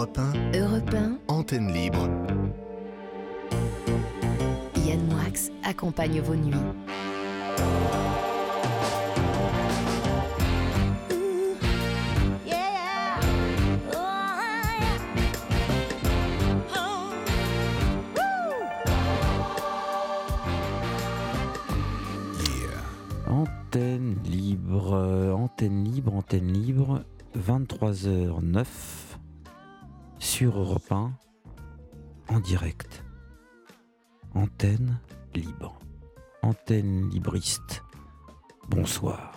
Europe 1, Europe 1, antenne libre. Yann Moix accompagne vos nuits. Europe 1 en direct. Antenne libre, antenne libriste. Bonsoir.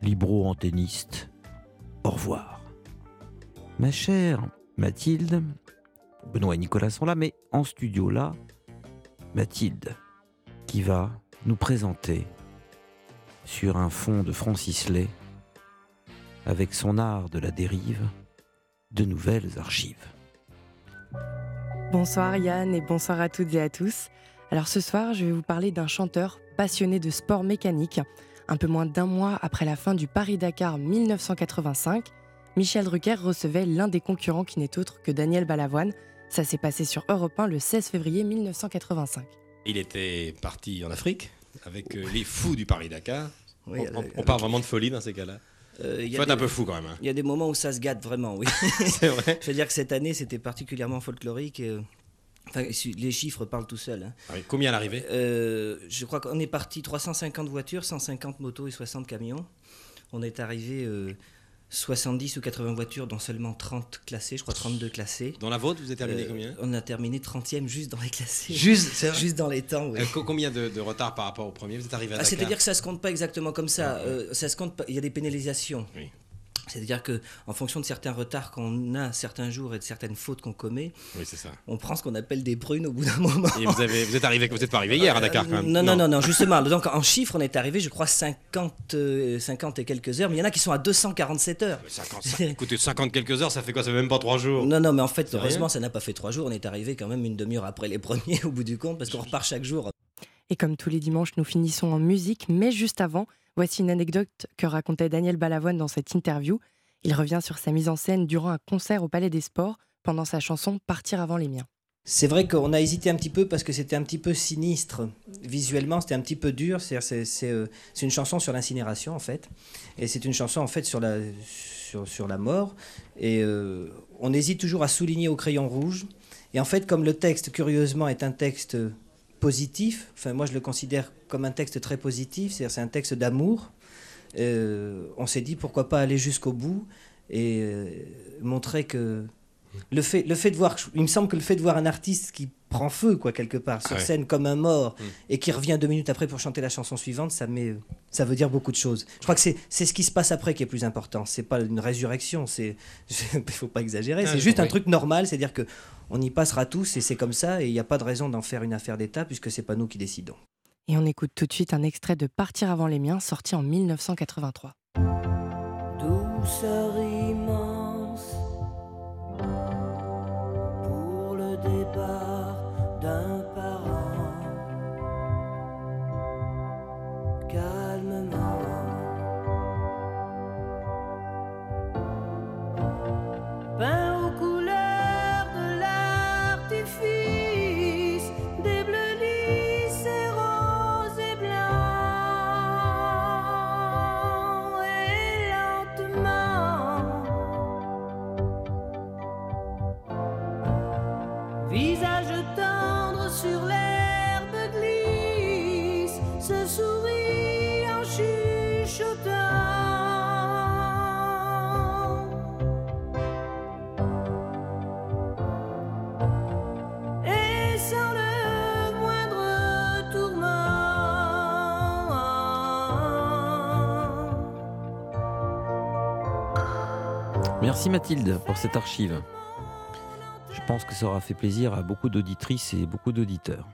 Libro-antenniste. Au revoir. Ma chère Mathilde, Benoît et Nicolas sont là, mais en studio là, Mathilde, qui va nous présenter sur un fond de Francis Lay, avec son art de la dérive, de nouvelles archives. Bonsoir Yann et bonsoir à toutes et à tous. Alors ce soir, je vais vous parler d'un chanteur passionné de sport mécanique. Un peu moins d'un mois après la fin du Paris-Dakar 1985, Michel Drucker recevait l'un des concurrents qui n'est autre que Daniel Balavoine. Ça s'est passé sur Europe 1 le 16 février 1985. Il était parti en Afrique avec euh, les fous du Paris-Dakar. Oui, on, on parle vraiment de folie dans ces cas-là. Euh, il y Faut être un des- peu fou quand même. hein. Il y a des moments où ça se gâte vraiment, oui. C'est vrai. Je veux dire que cette année, c'était particulièrement folklorique. et, euh, enfin, les chiffres parlent tout seuls. hein. Ah oui, Combien à l'arrivée? Euh, je crois qu'on est parti 350 voitures, 150 motos et 60 camions. On est arrivé euh, 70 ou 80 voitures, dont seulement 30 classées, je crois 32 classées. Dans la vôtre, vous avez terminé Euh, combien? On a terminé 30e juste dans les classés. Juste, c'est Juste dans les temps, oui. Euh, co- Combien de, de retard par rapport au premier? Vous êtes arrivé à Ah, C'est-à-dire que ça se compte pas exactement comme ça. Euh, ça se compte pas. Il y a des pénalisations. Oui. C'est-à-dire que en fonction de certains retards qu'on a certains jours et de certaines fautes qu'on commet, Oui, c'est ça. on prend ce qu'on appelle des prunes au bout d'un moment. Et vous, avez, vous êtes arrivé, vous êtes pas arrivé hier à Dakar quand même Euh, Non, non, non, non, justement. Donc en chiffres, on est arrivé, je crois, 50, euh, 50 et quelques heures, mais il y en a qui sont à 247 heures. Mais 50, ça- écoutez, 50 quelques heures, ça fait quoi? Ça fait même pas 3 jours. Non, non, mais en fait, heureusement, ça n'a pas fait trois jours. On est arrivé quand même une demi-heure après les premiers au bout du compte, parce qu'on repart chaque jour. Et comme tous les dimanches, nous finissons en musique, mais juste avant, voici une anecdote que racontait Daniel Balavoine dans cette interview. Il revient sur sa mise en scène durant un concert au Palais des Sports pendant sa chanson Partir avant les miens. C'est vrai qu'on a hésité un petit peu parce que c'était un petit peu sinistre. Visuellement, c'était un petit peu dur. Euh, c'est une chanson sur l'incinération, en fait. Et c'est une chanson, en fait, sur la, sur, la mort. Et euh, on hésite toujours à souligner au crayon rouge. Et en fait, comme le texte, curieusement, est un texte positif, enfin, moi, je le considère comme un texte très positif. C'est-à-dire, c'est un texte d'amour. euh, on s'est dit, pourquoi pas aller jusqu'au bout et euh, montrer que le fait, le fait de voir, il me semble que le fait de voir un artiste qui prend feu, quoi, quelque part, sur Ah ouais. scène comme un mort, Mm. et qui revient deux minutes après pour chanter la chanson suivante, ça, met, ça veut dire beaucoup de choses. Je crois que c'est c'est ce qui se passe après qui est plus important. C'est pas une résurrection, c'est, il faut pas exagérer, Ah, c'est juste un truc normal, c'est-à-dire que on y passera tous et c'est comme ça, et il n'y a pas de raison d'en faire une affaire d'État puisque c'est pas nous qui décidons. Et on écoute tout de suite un extrait de Partir avant les miens, sorti en 1983. douceur Merci Mathilde pour cette archive. Je pense que ça aura fait plaisir à beaucoup d'auditrices et beaucoup d'auditeurs.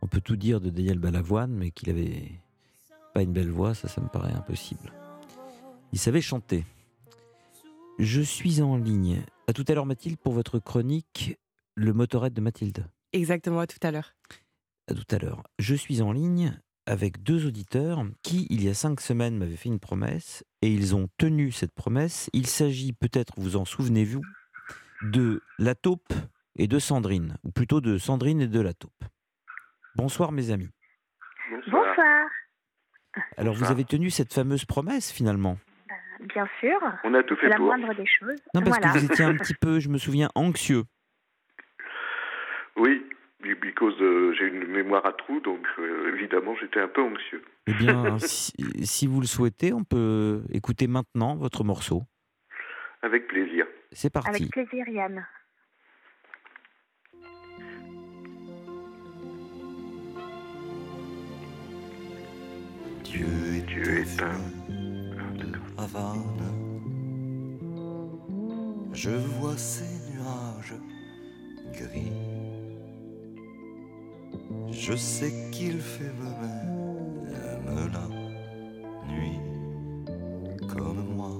On peut tout dire de Daniel Balavoine, mais qu'il avait pas une belle voix, ça, ça me paraît impossible. Il savait chanter. Je suis en ligne. À tout à l'heure, Mathilde, pour votre chronique Le motorette de Mathilde. Exactement, à tout à l'heure. À tout à l'heure. Je suis en ligne avec deux auditeurs qui, il y a cinq semaines, m'avaient fait une promesse et ils ont tenu cette promesse. Il s'agit, peut-être vous en souvenez-vous, de la taupe et de Sandrine, ou plutôt de Sandrine et de la taupe. Bonsoir mes amis. Bonsoir. Alors vous avez tenu cette fameuse promesse finalement? Bien sûr, On a tout c'est fait la pour. moindre des choses. Non parce voilà. que vous étiez un petit peu, je me souviens, anxieux. Oui, because euh, j'ai une mémoire à trous, donc euh, évidemment j'étais un peu anxieux. Eh bien, si, si vous le souhaitez, on peut écouter maintenant votre morceau. Avec plaisir. C'est parti. Avec plaisir, Yann. Dieu est, Dieu est un. Havane. Je vois ces nuages gris. Je sais qu'il fait même la nuit comme moi,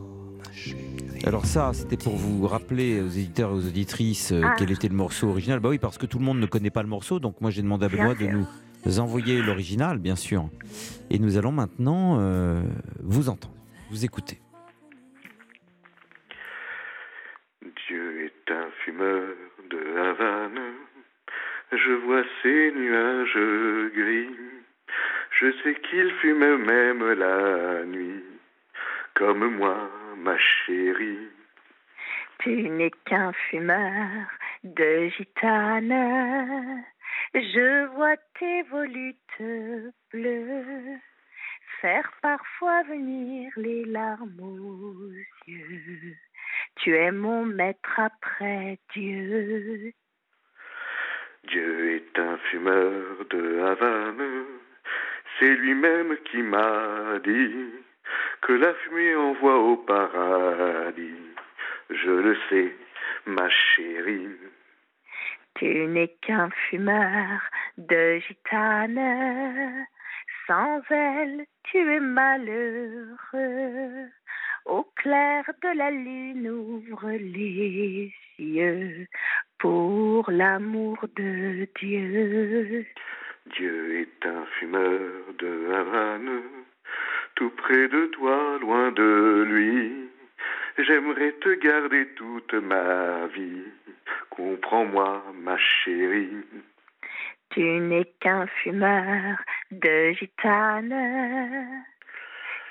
ma chérie. Alors ça, c'était pour vous rappeler aux éditeurs et aux auditrices euh, Ah. quel était le morceau original. Bah oui, parce que tout le monde ne connaît pas le morceau, donc moi j'ai demandé à Benoît de nous envoyer l'original, bien sûr. Et nous allons maintenant euh, vous entendre, vous écouter. Sais qu'il fume même la nuit, comme moi, ma chérie. Tu n'es qu'un fumeur de gitane. Je vois tes volutes bleues faire parfois venir les larmes aux yeux. Tu es mon maître après Dieu. Dieu est un fumeur de Havane. C'est lui-même qui m'a dit que la fumée envoie au paradis. Je le sais, ma chérie. Tu n'es qu'un fumeur de gitane. Sans elle, tu es malheureux. Au clair de la lune, ouvre les yeux pour l'amour de Dieu. Dieu est un fumeur de Havane, tout près de toi, loin de lui. J'aimerais te garder toute ma vie. Comprends-moi, ma chérie. Tu n'es qu'un fumeur de gitane.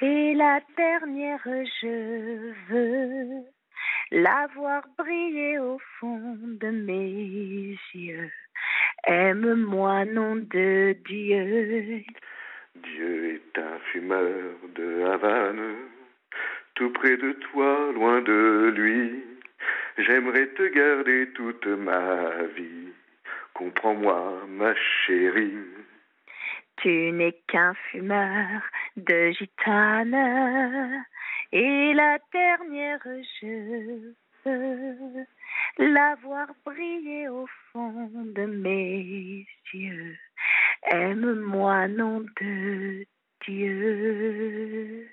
Et la dernière, je veux la voir briller au fond de mes yeux. Aime-moi, nom de Dieu. Dieu est un fumeur de Havane, tout près de toi, loin de lui. J'aimerais te garder toute ma vie. Comprends-moi, ma chérie. Tu n'es qu'un fumeur de gitane. Et la dernière, je veux la voir briller au fond de mes yeux. Aime-moi, nom de Dieu.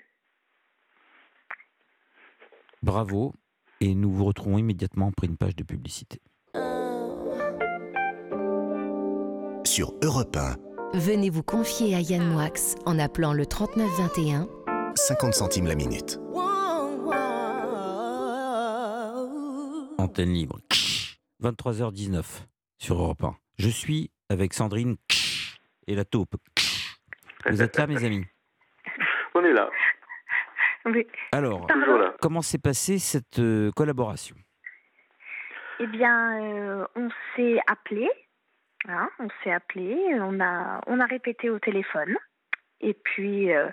Bravo. Et nous vous retrouvons immédiatement après une page de publicité. Sur Europe 1, Venez vous confier à Yann Moix en appelant le 3921 50 centimes la minute. Antenne libre. 23h19 sur Europe 1. Je suis avec Sandrine et la taupe. Vous êtes là, mes amis? On est là, Oui. Alors, là. comment s'est passée cette euh, collaboration? Eh bien, euh, on s'est appelé. hein, on s'est appelé. On a, on a répété au téléphone. Et puis, euh,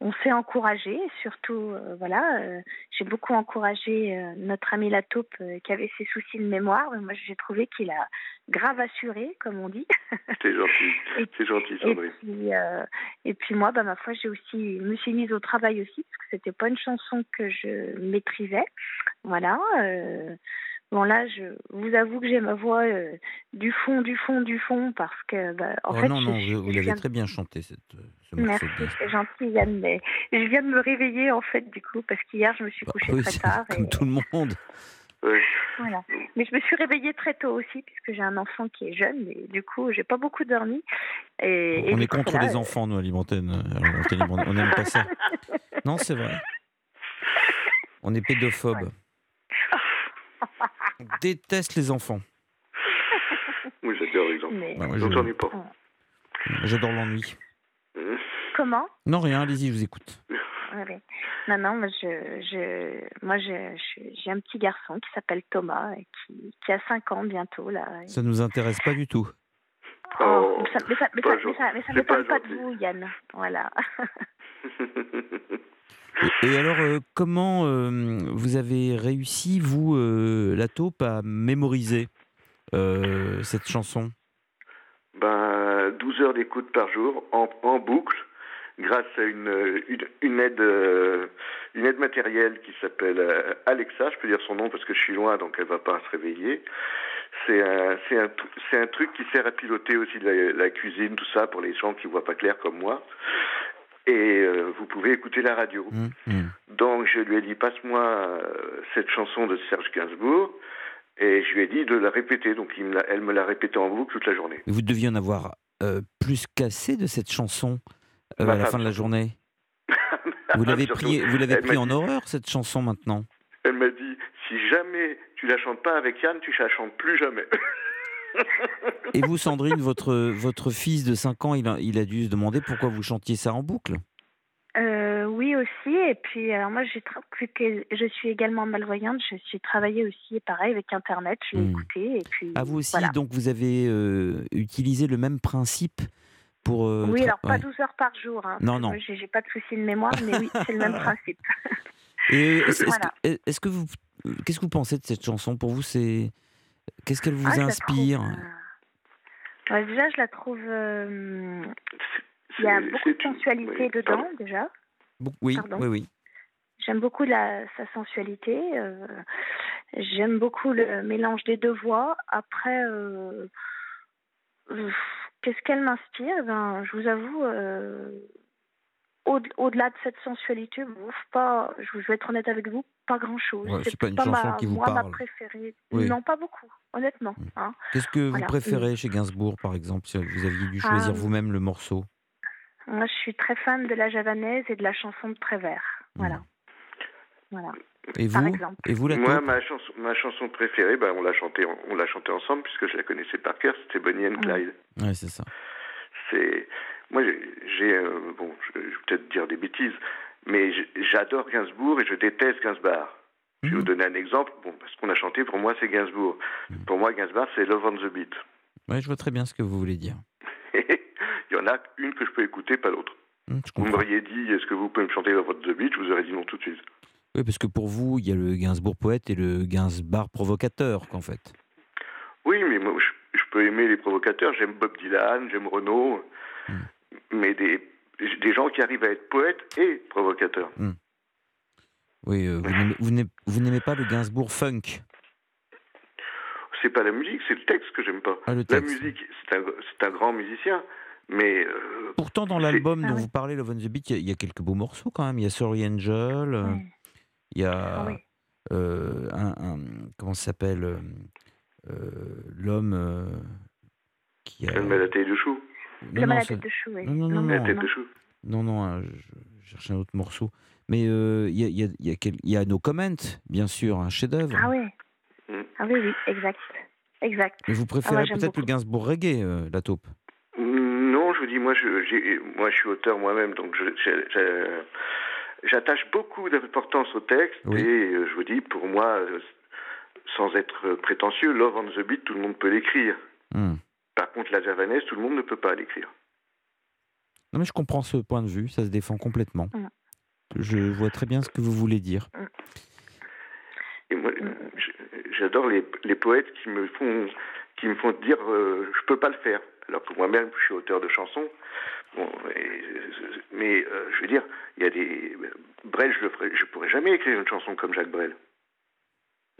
on s'est encouragé. Surtout, euh, voilà, euh, j'ai beaucoup encouragé euh, notre ami la taupe euh, qui avait ses soucis de mémoire. Mais moi, j'ai trouvé qu'il a grave assuré, comme on dit. C'est gentil. Et- C'est gentil, Et Sandrine. puis, euh, et puis moi, bah, ma foi, j'ai aussi me suis mise au travail aussi parce que c'était pas une chanson que je maîtrisais. Voilà. Bon là, je vous avoue que j'ai ma voix euh, du fond, du fond, du fond parce que, bah, en Oh fait, non, non, vous, l'avez très bien chanté, cette, euh, ce morceau. Merci, c'est gentil Yann, mais je viens de me réveiller en fait du coup parce qu'hier je me suis Bah, couchée oui, très c'est tard. comme et- tout le monde. Voilà. Mais je me suis réveillée très tôt aussi puisque j'ai un enfant qui est jeune et du coup j'ai pas beaucoup dormi. Et, et on est contre voilà, les euh, enfants, nous, à. On n'aime pas ça. Non, c'est vrai. On est pédophobes. déteste les enfants. Oui, j'adore les enfants. Mais- Bah, moi, je- j'en ai pas. J'adore l'ennui. Comment? Non, rien, allez-y, je vous écoute. Ouais. Non, non, moi, je, je, moi, je- je- j'ai un petit garçon qui s'appelle Thomas et qui, qui a 5 ans bientôt là. Ça nous intéresse pas du tout. Oh, mais ça, mais ça, C'est m'étonne pas pas, de vous, Yann. Voilà. Et, alors, euh, comment euh, vous avez réussi, vous, euh, la taupe, à mémoriser euh, cette chanson? Ben, 12 heures d'écoute par jour, en, boucle, grâce à une, une, aide, une aide matérielle qui s'appelle Alexa, je peux dire son nom parce que je suis loin, donc elle va pas se réveiller. C'est un, un, un truc qui sert à piloter aussi la, la cuisine, tout ça, pour les gens qui voient pas clair comme moi. Et euh, vous pouvez écouter la radio. Hum, hum. Donc je lui ai dit passe-moi euh, cette chanson de Serge Gainsbourg et je lui ai dit de la répéter. Donc il me l'a- elle me l'a répétée en boucle toute la journée. Vous deviez en avoir euh, plus qu'assez de cette chanson à la fin de la journée. Vous l'avez pris, vous l'avez pris en dit- horreur cette chanson maintenant? Elle m'a dit si jamais tu la chantes pas avec Yann, tu la chantes plus jamais. Et vous, Sandrine, votre votre fils de 5 ans, il a, il a dû se demander pourquoi vous chantiez ça en boucle. Euh, oui aussi. Et puis, alors moi, j'ai tra- vu que je suis également malvoyante. Je suis travaillée aussi, pareil, avec Internet. Je l'ai Hmm. écouté. Et puis, À vous aussi, voilà. donc vous avez euh, utilisé le même principe pour. euh, Oui, alors pas ouais. 12 heures par jour. Hein, Non, non. J'ai pas de souci de mémoire, mais oui, c'est le même principe. Que, est-ce que vous, qu'est-ce que vous pensez de cette chanson? Pour vous, c'est qu'est-ce qu'elle vous Ah, inspire trouve, euh, ouais, déjà, je la trouve. euh, Il y a beaucoup de sensualité oui, dedans, pardon. déjà. Oui, Pardon oui, oui. J'aime beaucoup la, sa sensualité. euh, J'aime beaucoup le mélange des deux voix. Après, qu'est-ce qu'elle m'inspire? Ben, Je vous avoue, euh, au-delà de cette sensualité, pas, je vais être honnête avec vous, pas grand-chose. Ouais, c'est pas une chanson ma, qui vous moi, ma parle. préférée. Oui. Mm. Non, pas beaucoup, honnêtement. hein. Qu'est-ce que Voilà. vous préférez chez Gainsbourg, par exemple, si vous aviez dû choisir Ah. vous-même le morceau? Moi, je suis très fan de la javanaise et de la chanson de Prévert. Voilà. Voilà. Et vous? Et vous, la Moi, ma chanson, ma chanson préférée, ben, on l'a chantée, on l'a chantée ensemble puisque je la connaissais par cœur. C'était Bonnie and Clyde. Ouais, c'est ça. C'est moi, j'ai, euh, bon, je, vais peut-être dire des bêtises, mais j'adore Gainsbourg et je déteste Gainsbourg. Je vais vous donner un exemple. Bon, parce qu'on a chanté, pour moi, c'est Gainsbourg. Pour moi, Gainsbourg, c'est Love on the Beat. Ouais, je vois très bien ce que vous voulez dire. Il y en a une que je peux écouter, pas l'autre. Je Vous m'auriez dit, est-ce que vous pouvez me chanter Love on the Beat? Je vous aurais dit non tout de suite. Oui, parce que pour vous, il y a le Gainsbourg poète et le Gainsbourg provocateur, qu'en fait. Oui, mais moi, je, je peux aimer les provocateurs. J'aime Bob Dylan, j'aime Renaud, mais des, des gens qui arrivent à être poètes et provocateurs. Oui, euh, vous n'aimez- pas le Gainsbourg funk? C'est pas la musique, c'est le texte que j'aime pas. Ah, la musique, c'est un, c'est un grand musicien, mais euh, Pourtant, dans l'album Ah dont oui. vous parlez, Love on the Beat, il y a- il y, a quelques beaux morceaux quand même. Il y a Sorry Angel, euh, il y a Ah oui. euh, un, un- comment ça s'appelle l'homme euh, qui a elle met la tête de chou. Non, à la tête de chou, oui. non, non, non, La non, tête de chou. non, non, hein, je, cherchais un autre morceau. Mais euh, il y, a, il y, a, il y, a quel- y a No Comment, bien sûr, un chef-d'œuvre. Ah oui. Mm. Ah oui, oui, exact. Exact. Mais vous Ah préférez ouais, j'aime peut-être le. Gainsbourg reggae, euh, la taupe. Non, je vous dis, moi, je, moi, je suis auteur moi-même, donc j'attache beaucoup d'importance au texte Oui. et euh, je vous dis, pour moi, euh, sans être prétentieux, Love on the Beat, tout le monde peut l'écrire. Hmm. Contre, la javanaise, tout le monde ne peut pas l'écrire. Non, mais je comprends ce point de vue, ça se défend complètement. Mm. Je vois très bien ce que vous voulez dire. Et moi, j'adore les, les poètes qui me font, qui me font dire, euh, je peux pas le faire. Alors que moi-même, je suis auteur de chansons. Bon, et- mais euh, je veux dire, il y a des Brel, je le ferai, je pourrais jamais écrire une chanson comme Jacques Brel. Vous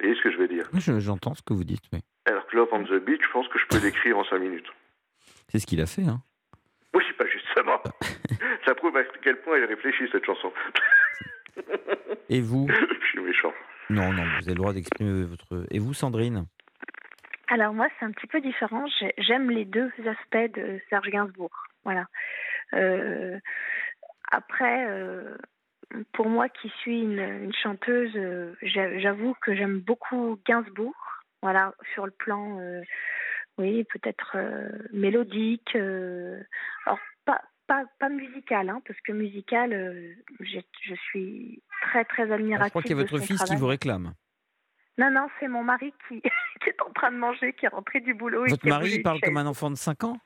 voyez ce que je veux dire? Oui, J'entends ce que vous dites, oui. Alors que Love on the Beach, je pense que je peux l'écrire en cinq minutes. C'est ce qu'il a fait, hein. Oui, pas justement. Ça prouve à quel point il réfléchit cette chanson. Et vous je suis méchant. Non, non, vous avez le droit d'exprimer votre... Et vous, Sandrine Alors moi, c'est un petit peu différent. J'ai- J'aime les deux aspects de Serge Gainsbourg. Voilà. Euh, après, euh, pour moi qui suis une, une chanteuse, euh, j'a- j'avoue que j'aime beaucoup Gainsbourg, Voilà, sur le plan, euh, oui, peut-être euh, mélodique. euh, alors, pas, pas, pas musical, hein, parce que musical, euh, je suis très, très Ah, Je admirative. crois qu'il y a votre fils qui vous réclame. Non, non, c'est mon mari qui, qui est en train de manger, qui est rentré du boulot. et Votre qui a mari, parle comme un enfant de 5 ans?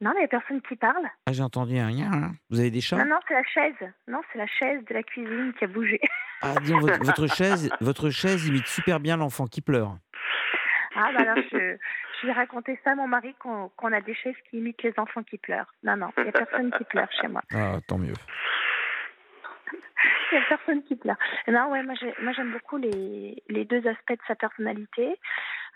Non, mais il n'y a personne qui parle. Ah, j'ai entendu un rien. Vous avez des chats? Non, non, c'est la chaise. Non, c'est la chaise de la cuisine qui a bougé. Ah, dis donc, votre, votre chaise, votre chaise imite super bien l'enfant qui pleure. Ah, bah alors, je, je vais raconter ça à mon mari qu'on a des chaises qui imitent les enfants qui pleurent. Non, non, il n'y a personne qui pleure chez moi. Ah, tant mieux. Il n'y a personne qui pleure. Non, ouais, moi, j'ai- moi, j'aime beaucoup les, les deux aspects de sa personnalité.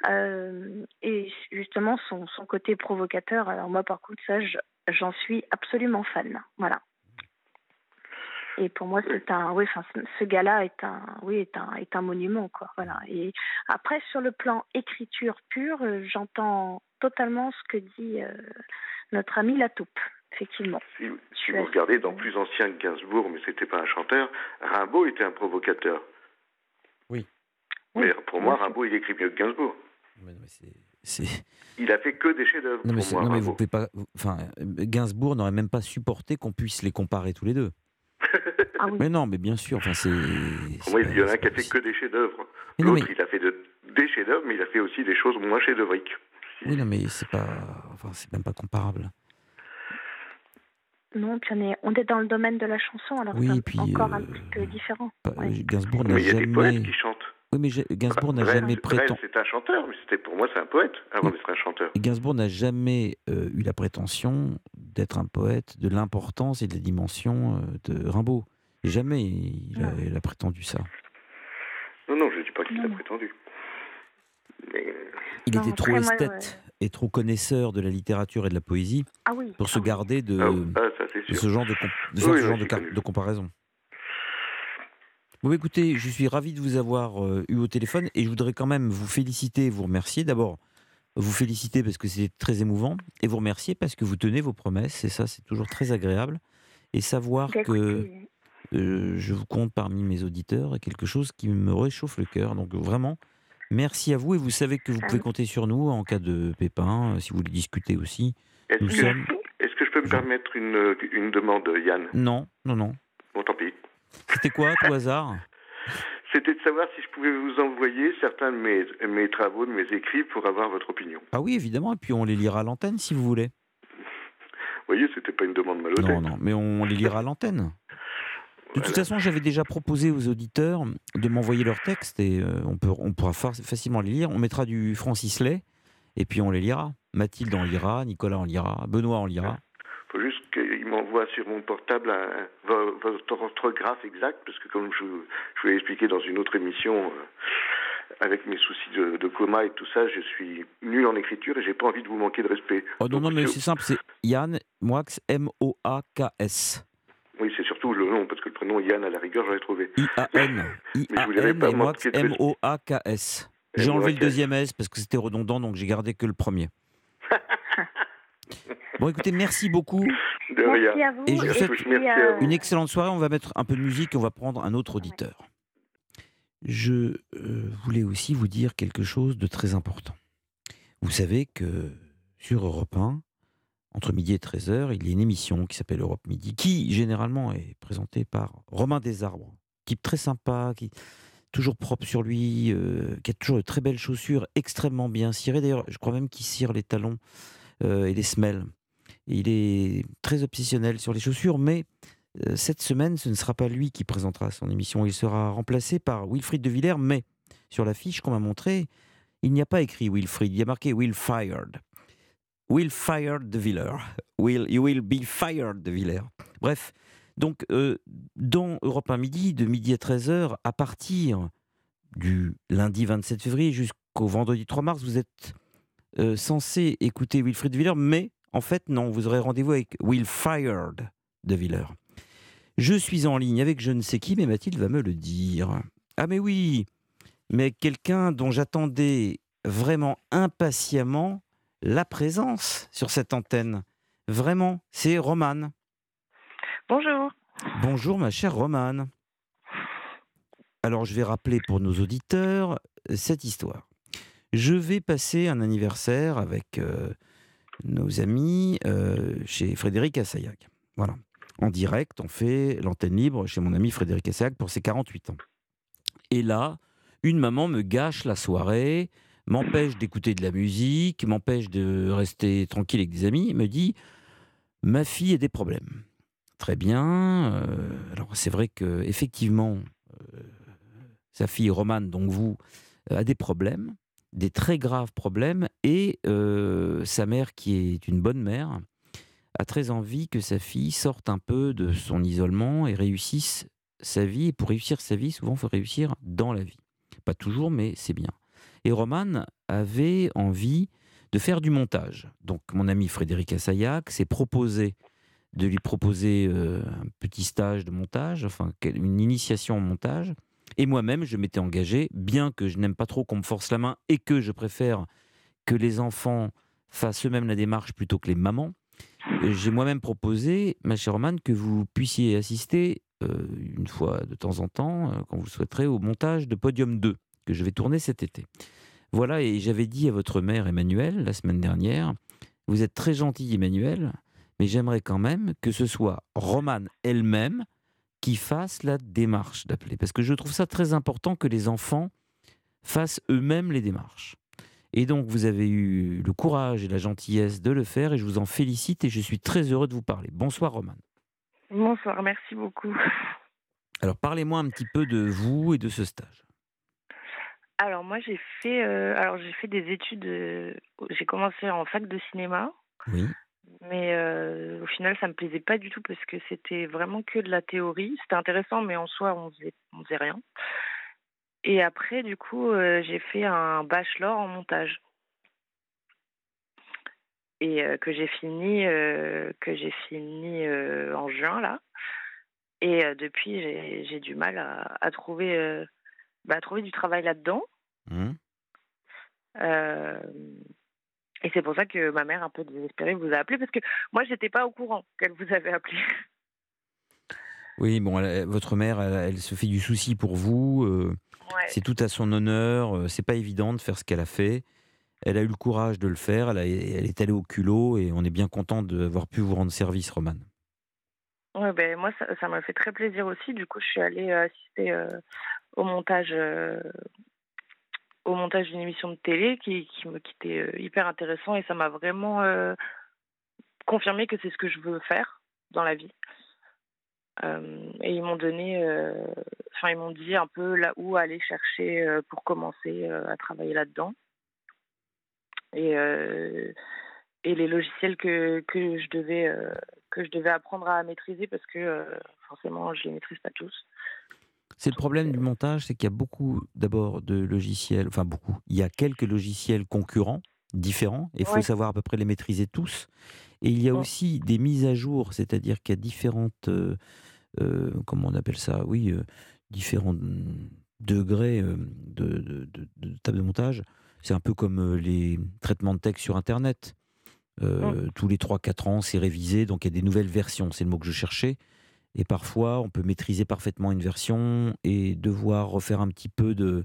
Euh, et justement, son, son côté provocateur. Alors, moi, par contre, ça, je- j'en suis absolument fan. Voilà. Et pour moi, c'est un, oui, enfin, ce- gars-là est un, oui, est un, est un monument, quoi. Voilà. Et après, sur le plan écriture pure, euh, j'entends totalement ce que dit euh, notre ami Latoupe, effectivement. Si, si vous regardez dans plus ancien que Gainsbourg, mais c'était pas un chanteur, Rimbaud était un provocateur. Oui. Mais pour moi, Rimbaud, il écrit mieux que Gainsbourg. C'est- Il a fait que des chefs-d'œuvre Non, mais, pour moi. non, mais Rimbaud. vous pouvez pas. Enfin, Gainsbourg n'aurait même pas supporté qu'on puisse les comparer tous les deux. Ah Mais non, mais bien sûr. Enfin, c'est. Pour moi, il y en a un qui a fait que des chefs-d'œuvre. Mais L'autre, il a fait de- des chefs-d'œuvre, mais il a fait aussi des choses moins chefs-d'œuvriques. Oui, non, mais c'est pas. Enfin, c'est même pas comparable. Non, puis on est, on est dans le domaine de la chanson, alors Oui, c'est un- puis, encore un euh, petit peu différent. Pas- Ouais. Gainsbourg n'a Mais il y a des poètes jamais. qui chantent. Oui, mais Gainsbourg n'a jamais prétendu. c'est un chanteur, mais c'était pour moi, c'est un poète avant d'être un chanteur. Gainsbourg n'a jamais euh, eu la prétention d'être un poète de l'importance et de la dimension euh, de Rimbaud. Jamais il a, il a prétendu ça. Non, non, je ne dis pas qu'il l'a prétendu. Mais Il Non, était trop moi, esthète et trop connaisseur de la littérature et de la poésie Ah oui. pour se garder de, Ah oui, ah, ça, c'est de sûr. ce genre de, ce genre comparaison. Bon, écoutez, je suis ravi de vous avoir euh, eu au téléphone et je voudrais quand même vous féliciter et vous remercier. D'abord, vous féliciter parce que c'est très émouvant et vous remercier parce que vous tenez vos promesses et ça, c'est toujours très agréable. Et savoir Bah, que écoutez, euh, je vous compte parmi mes auditeurs quelque chose qui me réchauffe le cœur. Donc vraiment, merci à vous et vous savez que vous Ah pouvez compter sur nous en cas de pépin, euh, si vous voulez discuter aussi. Est-ce que, sommes... que je peux me permettre une, une demande, Yann? Non, non, non. Bon, tant pis. C'était quoi, tout hasard? C'était de savoir si je pouvais vous envoyer certains de mes, mes travaux, de mes écrits, pour avoir votre opinion. Ah oui, évidemment, et puis on les lira à l'antenne si vous voulez. Vous voyez, c'était pas une demande malhonnête. Non, non, mais on les lira à l'antenne. De toute façon, j'avais déjà proposé aux auditeurs de m'envoyer leurs textes et euh, on, peut, on pourra fa- facilement les lire. On mettra du Francis Lay et puis on les lira. Mathilde en lira, Nicolas en lira, Benoît en lira. faut juste qu'il m'envoie sur mon portable un- votre orthographe exact, parce que comme je, vous- je vous l'ai expliqué dans une autre émission, euh, avec mes soucis de, de coma et tout ça, je suis nul en écriture et j'ai pas envie de vous manquer de respect. Oh non, non, mais c'est simple, c'est Yann Moix, M-O-A-K-S. Oui, c'est surtout le nom, parce que le prénom Yann, à la rigueur, j'aurais trouvé. I-A-N. Mais je voulais I-A-N pas et Moix, manquer de respect. M-O-A-K-S. J'ai enlevé le deuxième S parce que c'était redondant, donc j'ai gardé que le premier. Bon, écoutez, merci beaucoup. De rien. Merci à vous. Et je vous souhaite puis, Merci à euh, vous. une excellente soirée. On va mettre un peu de musique et on va prendre un autre auditeur. Je euh, voulais aussi vous dire quelque chose de très important. Vous savez que sur Europe 1, entre midi et 13h, il y a une émission qui s'appelle Europe Midi, qui généralement est présentée par Romain Desarbres, type très sympa, qui toujours propre sur lui, euh, qui a toujours de très belles chaussures, extrêmement bien cirées. D'ailleurs, je crois même qu'il cire les talons euh, et les semelles. Il est très obsessionnel sur les chaussures, mais euh, cette semaine, ce ne sera pas lui qui présentera son émission. Il sera remplacé par Wilfried de Villers, mais sur la fiche qu'on m'a montrée, il n'y a pas écrit Wilfried, il y a marqué Will Fired. Will Fired de Villers. Will, you will be fired de Villers. Bref, donc euh, dans Europe 1 Midi, de midi à 13h, à partir du lundi 27 février jusqu'au vendredi 3 mars, vous êtes euh, censé écouter Wilfried de Villers, mais en fait, non, vous aurez rendez-vous avec Will Fired de Villers. Je suis en ligne avec je ne sais qui, mais Mathilde va me le dire. Ah mais oui, mais quelqu'un dont j'attendais vraiment impatiemment la présence sur cette antenne. Vraiment, c'est Romane. Bonjour. Bonjour ma chère Romane. Alors je vais rappeler pour nos auditeurs euh, cette histoire. Je vais passer un anniversaire avec euh, nos amis euh, chez Frédéric Assayag. Voilà. En direct, on fait l'antenne libre chez mon ami Frédéric Assayag pour ses 48 ans. Et là, une maman me gâche la soirée, m'empêche d'écouter de la musique, m'empêche de rester tranquille avec des amis, me dit Ma fille a des problèmes. Très bien. euh, alors, c'est vrai que effectivement, euh, sa fille Romane, donc vous, a des problèmes, des très graves problèmes, et euh, sa mère, qui est une bonne mère, a très envie que sa fille sorte un peu de son isolement et réussisse sa vie. Et pour réussir sa vie, souvent, il faut réussir dans la vie. Pas toujours, mais c'est bien. Et Roman avait envie de faire du montage. Donc mon ami Frédéric Assayag s'est proposé de lui proposer euh, un petit stage de montage, enfin une initiation en montage. Et moi-même, je m'étais engagé, bien que je n'aime pas trop qu'on me force la main et que je préfère que les enfants fassent eux-mêmes la démarche plutôt que les mamans. J'ai moi-même proposé, ma chère Romane, que vous puissiez assister euh, une fois de temps en temps, euh, quand vous le souhaiterez, au montage de Podium 2, que je vais tourner cet été. Voilà, et j'avais dit à votre mère, Emmanuel, la semaine dernière, vous êtes très gentil, Emmanuel, mais j'aimerais quand même que ce soit Romane elle-même qui fasse la démarche d'appeler. Parce que je trouve ça très important que les enfants fassent eux-mêmes les démarches. Et donc, vous avez eu le courage et la gentillesse de le faire, et je vous en félicite, et je suis très heureux de vous parler. Bonsoir, Romane. Bonsoir, merci beaucoup. Alors, parlez-moi un petit peu de vous et de ce stage. Alors moi j'ai fait euh, alors j'ai fait des études euh, j'ai commencé en fac de cinéma. Oui. mais euh, au final ça me plaisait pas du tout parce que c'était vraiment que de la théorie. C'était intéressant mais en soi on faisait on faisait rien. Et après du coup j'ai fait un bachelor en montage. Et que j'ai fini que j'ai fini en juin là. Et depuis j'ai j'ai du mal à, à trouver bah, trouver du travail là-dedans Hum. euh, et c'est pour ça que ma mère, un peu désespérée, vous a appelé parce que moi, j'étais pas au courant qu'elle vous avait appelé. Oui, bon, elle- votre mère, elle, elle se fait du souci pour vous. euh, Ouais. C'est tout à son honneur. euh, C'est pas évident de faire ce qu'elle a fait. Elle a eu le courage de le faire. Elle, a- elle est allée au culot et on est bien content d'avoir pu vous rendre service, Romane. Ouais, ben moi, ça m'a fait très plaisir aussi. Du coup, je suis allée assister euh, au montage, euh, au montage d'une émission de télé qui, qui, était euh, hyper intéressant et ça m'a vraiment euh, confirmé que c'est ce que je veux faire dans la vie. Et ils m'ont donné, enfin ils m'ont dit un peu là où aller chercher pour commencer à travailler là-dedans. Et et les logiciels que, que je devais que je devais apprendre à maîtriser parce que forcément je les maîtrise pas tous. C'est le problème du montage, c'est qu'il y a beaucoup d'abord de logiciels, enfin beaucoup, il y a quelques logiciels concurrents, différents, et il faut Ouais. savoir à peu près les maîtriser tous. Et il y a Ouais. aussi des mises à jour, c'est-à-dire qu'il y a différentes, euh, euh, comment on appelle ça, oui, euh, différents degrés de, de, de- de table de montage. C'est un peu comme les traitements de texte sur Internet. Euh, Tous les 3-4 ans, c'est révisé, donc il y a des nouvelles versions, c'est le mot que je cherchais. Et parfois, on peut maîtriser parfaitement une version et devoir refaire un petit peu de,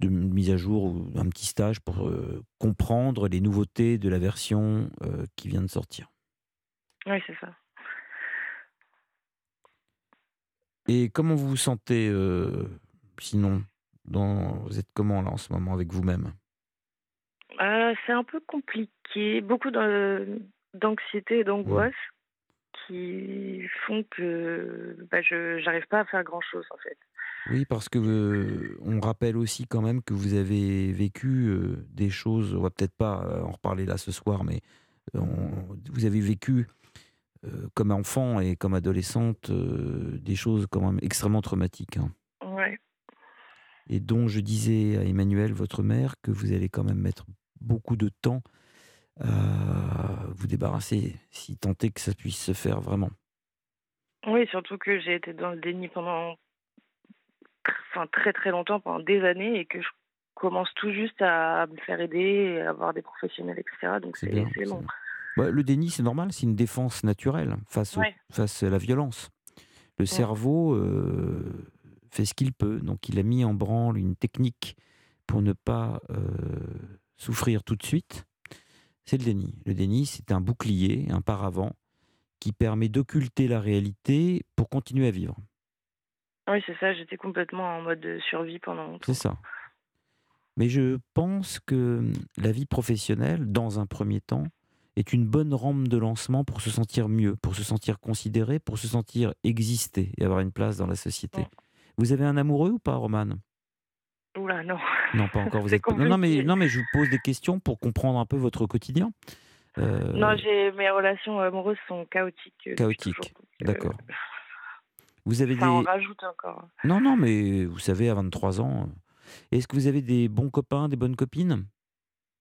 de mise à jour ou un petit stage pour euh, comprendre les nouveautés de la version euh, qui vient de sortir. Oui, c'est ça. Et comment vous vous sentez euh, sinon? Dans, Vous êtes comment là en ce moment avec vous-même? C'est un peu compliqué, beaucoup d'anxiété et d'angoisse qui font que bah, je j'arrive pas à faire grand chose en fait. Oui, parce que euh, on rappelle aussi quand même que vous avez vécu euh, des choses. On va peut-être pas euh, en reparler là ce soir, mais on- vous avez vécu euh, comme enfant et comme adolescente des choses quand même extrêmement traumatiques. hein. Ouais. Et dont je disais à Emmanuel, votre mère, que vous allez quand même mettre beaucoup de temps vous débarrasser, si tant est que ça puisse se faire vraiment. Oui, surtout que j'ai été dans le déni pendant enfin, très très longtemps, pendant des années, et que je commence tout juste à me faire aider, à avoir des professionnels, etc. Donc C'est long. Bah, le déni, c'est normal, c'est une défense naturelle face, au- Ouais. face à la violence. Le cerveau euh, fait ce qu'il peut, donc il a mis en branle une technique pour ne pas euh, souffrir tout de suite, c'est le déni. Le déni, c'est un bouclier, un paravent qui permet d'occulter la réalité pour continuer à vivre. Oui, c'est ça, j'étais complètement en mode de survie pendant longtemps. C'est ça. Mais je pense que la vie professionnelle, dans un premier temps, est une bonne rampe de lancement pour se sentir mieux, pour se sentir considéré, pour se sentir exister et avoir une place dans la société. Vous avez un amoureux ou pas, Romane Oula, non. Non, pas encore. Vous C'est êtes... non, non, mais, non, mais je vous pose des questions pour comprendre un peu votre quotidien. Euh, Non, mes relations amoureuses sont chaotiques. euh, depuis chaotique. toujours, donc, euh, D'accord. Vous avez Ça en des. rajoute encore. Non, non, mais vous savez, à 23 ans, euh, est-ce que vous avez des bons copains, des bonnes copines?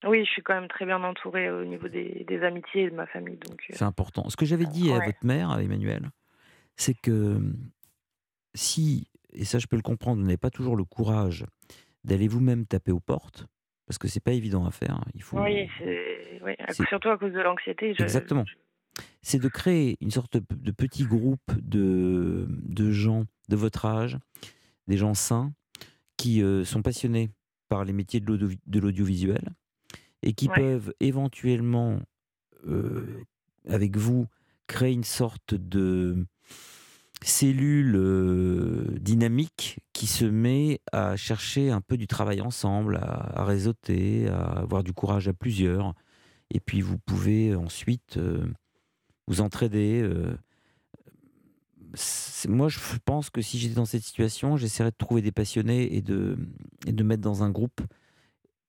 Oui, je suis quand même très bien entourée au niveau des, des amitiés et de ma famille. Donc, C'est important. Ce que j'avais dit à votre mère, à Emmanuel, c'est que si, et ça je peux le comprendre, vous n'avez pas toujours le courage d'aller vous-même taper aux portes, parce que c'est pas évident à faire. Il faut. Oui, c'est oui, surtout à cause de l'anxiété. je- Exactement. C'est de créer une sorte de, petit groupe de, de gens de votre âge, des gens sains, qui euh, sont passionnés par les métiers de l'audio- de l'audiovisuel et qui Ouais. peuvent éventuellement, euh, avec vous, créer une sorte de cellule euh, dynamique qui se met à chercher un peu du travail ensemble, à, à réseauter, à avoir du courage à plusieurs. Et puis vous pouvez ensuite euh, vous entraider. euh. Moi, je pense que si j'étais dans cette situation, j'essaierais de trouver des passionnés et de, et de mettre dans un groupe,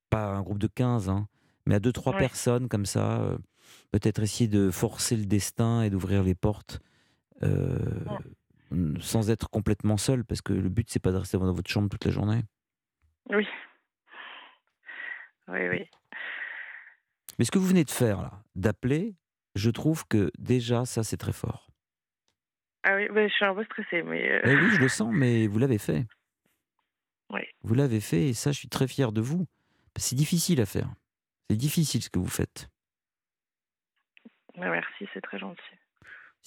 pas un groupe de 15, hein, mais à deux, trois Ouais. personnes comme ça, euh, peut-être essayer de forcer le destin et d'ouvrir les portes sans être complètement seul, parce que le but, c'est pas de rester dans votre chambre toute la journée. Oui. Oui, oui. Mais ce que vous venez de faire, là, d'appeler, je trouve que déjà, ça, c'est très fort. Ah oui, bah, je suis un peu stressée, mais. euh, Eh oui, je le sens, mais vous l'avez fait. Oui. Vous l'avez fait, et ça, je suis très fier de vous. C'est difficile à faire. C'est difficile ce que vous faites. bah, merci, c'est très gentil.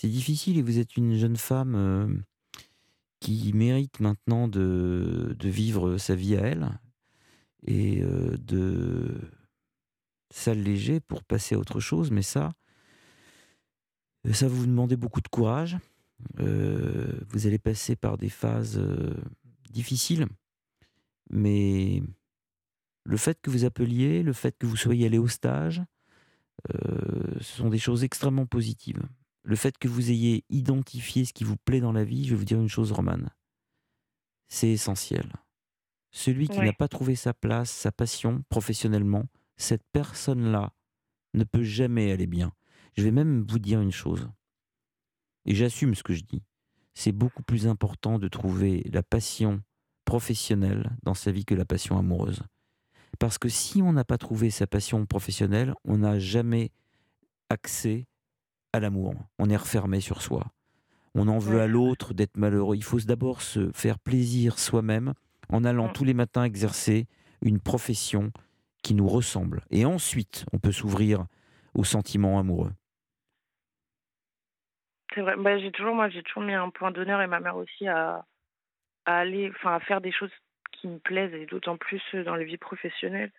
C'est difficile et vous êtes une jeune femme euh, qui mérite maintenant de, vivre sa vie à elle et euh, de s'alléger pour passer à autre chose. Mais ça, euh, ça vous demander beaucoup de courage. Vous allez passer par des phases difficiles. Mais le fait que vous appeliez, le fait que vous soyez allé au stage, ce sont des choses extrêmement positives. Le fait que vous ayez identifié ce qui vous plaît dans la vie, je vais vous dire une chose, Romane. C'est essentiel. Celui qui Ouais. n'a pas trouvé sa place, sa passion professionnellement, cette personne-là ne peut jamais aller bien. Je vais même vous dire une chose. Et j'assume ce que je dis. C'est beaucoup plus important de trouver la passion professionnelle dans sa vie que la passion amoureuse. Parce que si on n'a pas trouvé sa passion professionnelle, on n'a jamais accès à l'amour. On est refermé sur soi. On en veut à l'autre d'être malheureux. Il faut d'abord se faire plaisir soi-même en allant tous les matins exercer une profession qui nous ressemble. Et ensuite, on peut s'ouvrir aux sentiments amoureux. C'est vrai. Bah, j'ai toujours, moi, j'ai toujours mis un point d'honneur et ma mère aussi à, à aller, enfin, à faire des choses qui me plaisent et d'autant plus dans la vie professionnelle.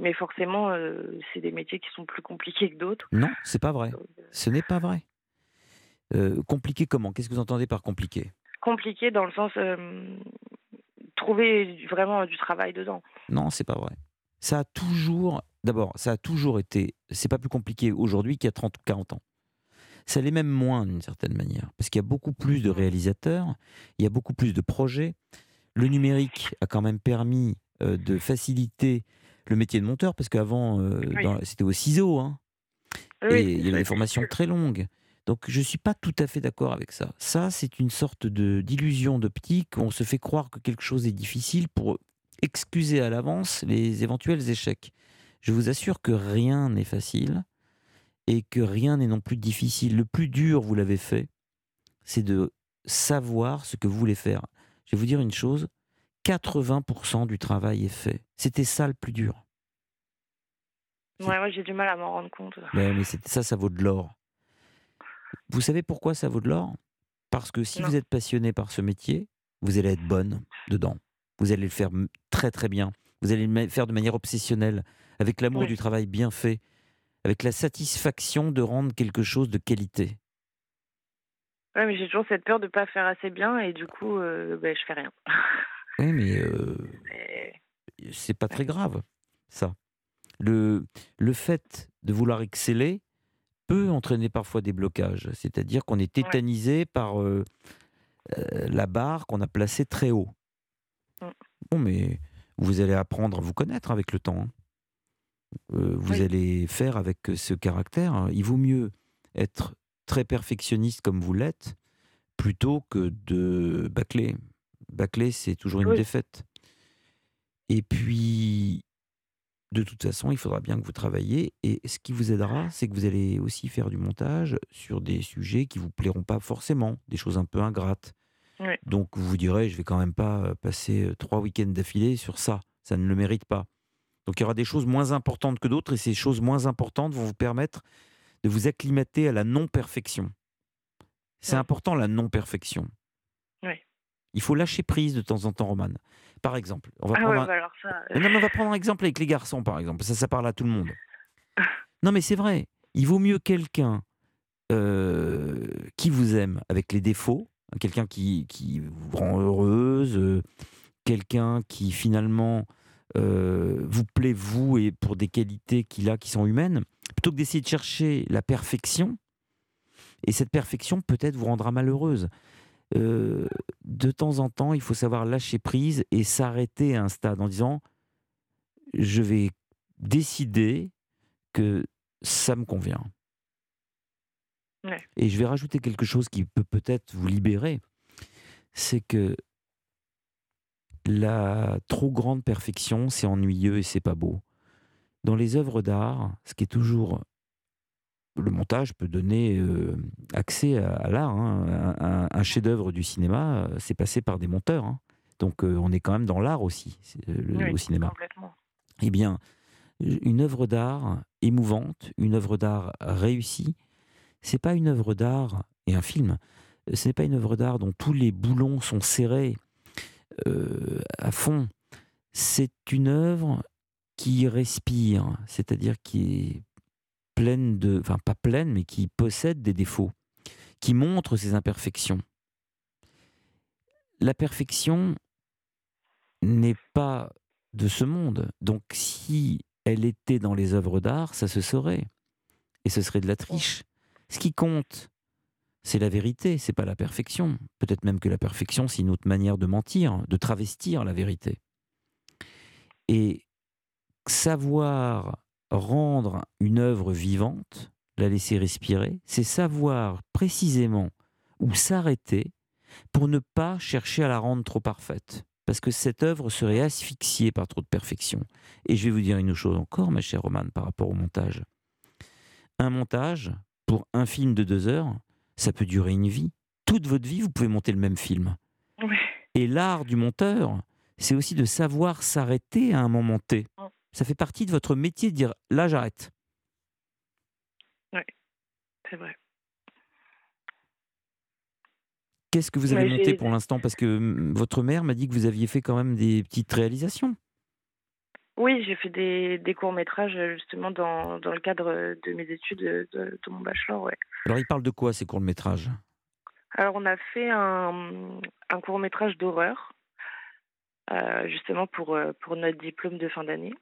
Mais forcément, euh, c'est des métiers qui sont plus compliqués que d'autres. Non, c'est pas vrai. Ce n'est pas vrai. Euh, compliqué comment? Qu'est-ce que vous entendez par compliqué? Compliqués dans le sens euh, trouver vraiment du travail dedans. Non, c'est pas vrai. Ça a toujours, d'abord, ça a toujours été, c'est pas plus compliqué aujourd'hui qu'il y a 30 ou 40 ans. Ça l'est même moins d'une certaine manière, parce qu'il y a beaucoup plus de réalisateurs, il y a beaucoup plus de projets. Le numérique a quand même permis euh, de faciliter le métier de monteur, parce qu'avant, euh, Oui. c'était au ciseau, hein. Oui, et il y avait des formations très longues. Donc je ne suis pas tout à fait d'accord avec ça. Ça, c'est une sorte de d'illusion d'optique. On se fait croire que quelque chose est difficile pour excuser à l'avance les éventuels échecs. Je vous assure que rien n'est facile et que rien n'est non plus difficile. Le plus dur, vous l'avez fait, c'est de savoir ce que vous voulez faire. Je vais vous dire une chose, 80% du travail est fait. C'était ça le plus dur. Ouais, ouais, j'ai du mal à m'en rendre compte. Mais c'est- ça, ça vaut de l'or. Vous savez pourquoi ça vaut de l'or? Parce que si Non. vous êtes passionné par ce métier, vous allez être bonne dedans. Vous allez le faire très très bien. Vous allez le faire de manière obsessionnelle, avec l'amour Oui. du travail bien fait, avec la satisfaction de rendre quelque chose de qualité. Ouais, mais j'ai toujours cette peur de pas faire assez bien et du coup, euh, ben, je fais rien. Oui, mais euh, Et- c'est pas très grave, ça. Le, le fait de vouloir exceller peut entraîner parfois des blocages. C'est-à-dire qu'on est tétanisé par euh, euh, la barre qu'on a placée très haut. Mm. Bon, mais vous allez apprendre à vous connaître avec le temps. hein. Euh, vous Oui. allez faire avec ce caractère. hein. Il vaut mieux être très perfectionniste comme vous l'êtes plutôt que de bâcler. Bâcler, c'est toujours une Oui. défaite. Et puis, de toute façon, il faudra bien que vous travailliez. Et ce qui vous aidera, c'est que vous allez aussi faire du montage sur des sujets qui vous plairont pas forcément, des choses un peu ingrates. Oui. Donc vous vous direz, je vais quand même pas euh, passer euh, trois week-ends d'affilée sur ça. Ça ne le mérite pas. Donc il y aura des choses moins importantes que d'autres et ces choses moins importantes vont vous permettre de vous acclimater à la non-perfection. C'est important la non-perfection. Il faut lâcher prise de temps en temps, Romane. Par exemple, on va Ah prendre ouais, un- bah alors ça. euh, mais non, mais on va prendre un exemple avec les garçons, par exemple. Ça, ça parle à tout le monde. Non, mais c'est vrai. Il vaut mieux quelqu'un euh, qui vous aime avec les défauts, quelqu'un qui, qui vous rend heureuse, euh, quelqu'un qui finalement euh, vous plaît, vous, et pour des qualités qu'il a qui sont humaines, plutôt que d'essayer de chercher la perfection. Et cette perfection, peut-être, vous rendra malheureuse. Euh, de temps en temps, il faut savoir lâcher prise et s'arrêter à un stade en disant je vais décider que ça me convient. Ouais. Et je vais rajouter quelque chose qui peut peut-être vous libérer, c'est que la trop grande perfection, c'est ennuyeux et c'est pas beau. Dans les œuvres d'art, ce qui est toujours le montage peut donner euh, accès à, à l'art. hein. Un, chef-d'œuvre du cinéma, euh, c'est passé par des monteurs. hein. Donc euh, on est quand même dans l'art aussi, c'est, le- oui, au cinéma. Eh bien, une œuvre d'art émouvante, une œuvre d'art réussie, c'est pas une œuvre d'art et un film. Ce n'est pas une œuvre d'art dont tous les boulons sont serrés euh, à fond. C'est une œuvre qui respire, c'est-à-dire qui est pleine de, enfin pas pleine, mais qui possède des défauts, qui montre ses imperfections. La perfection n'est pas de ce monde. Donc si elle était dans les œuvres d'art, ça se saurait. Et ce serait de la triche. Ce qui compte, c'est la vérité, c'est pas la perfection. Peut-être même que la perfection, c'est une autre manière de mentir, de travestir la vérité. Et savoir rendre une œuvre vivante, la laisser respirer, c'est savoir précisément où s'arrêter pour ne pas chercher à la rendre trop parfaite. Parce que cette œuvre serait asphyxiée par trop de perfection. Et je vais vous dire une chose encore, ma chère Romane, par rapport au montage. Un montage, pour un film de deux heures, ça peut durer une vie. Toute votre vie, vous pouvez monter le même film. Oui. Et l'art du monteur, c'est aussi de savoir s'arrêter à un moment T. Ça fait partie de votre métier de dire là, j'arrête. Oui, c'est vrai. Qu'est-ce que vous avez Mais monté pour l'instant? Parce que hum, votre mère m'a dit que vous aviez fait quand même des petites réalisations. Oui, j'ai fait des, des courts-métrages euh, justement dans, dans le cadre de mes études de, de, de mon bachelor. Ouais. Alors, il parle de quoi ces courts-métrages? Alors, on a fait un, un court-métrage d'horreur, euh, justement pour, euh, pour notre diplôme de fin d'année.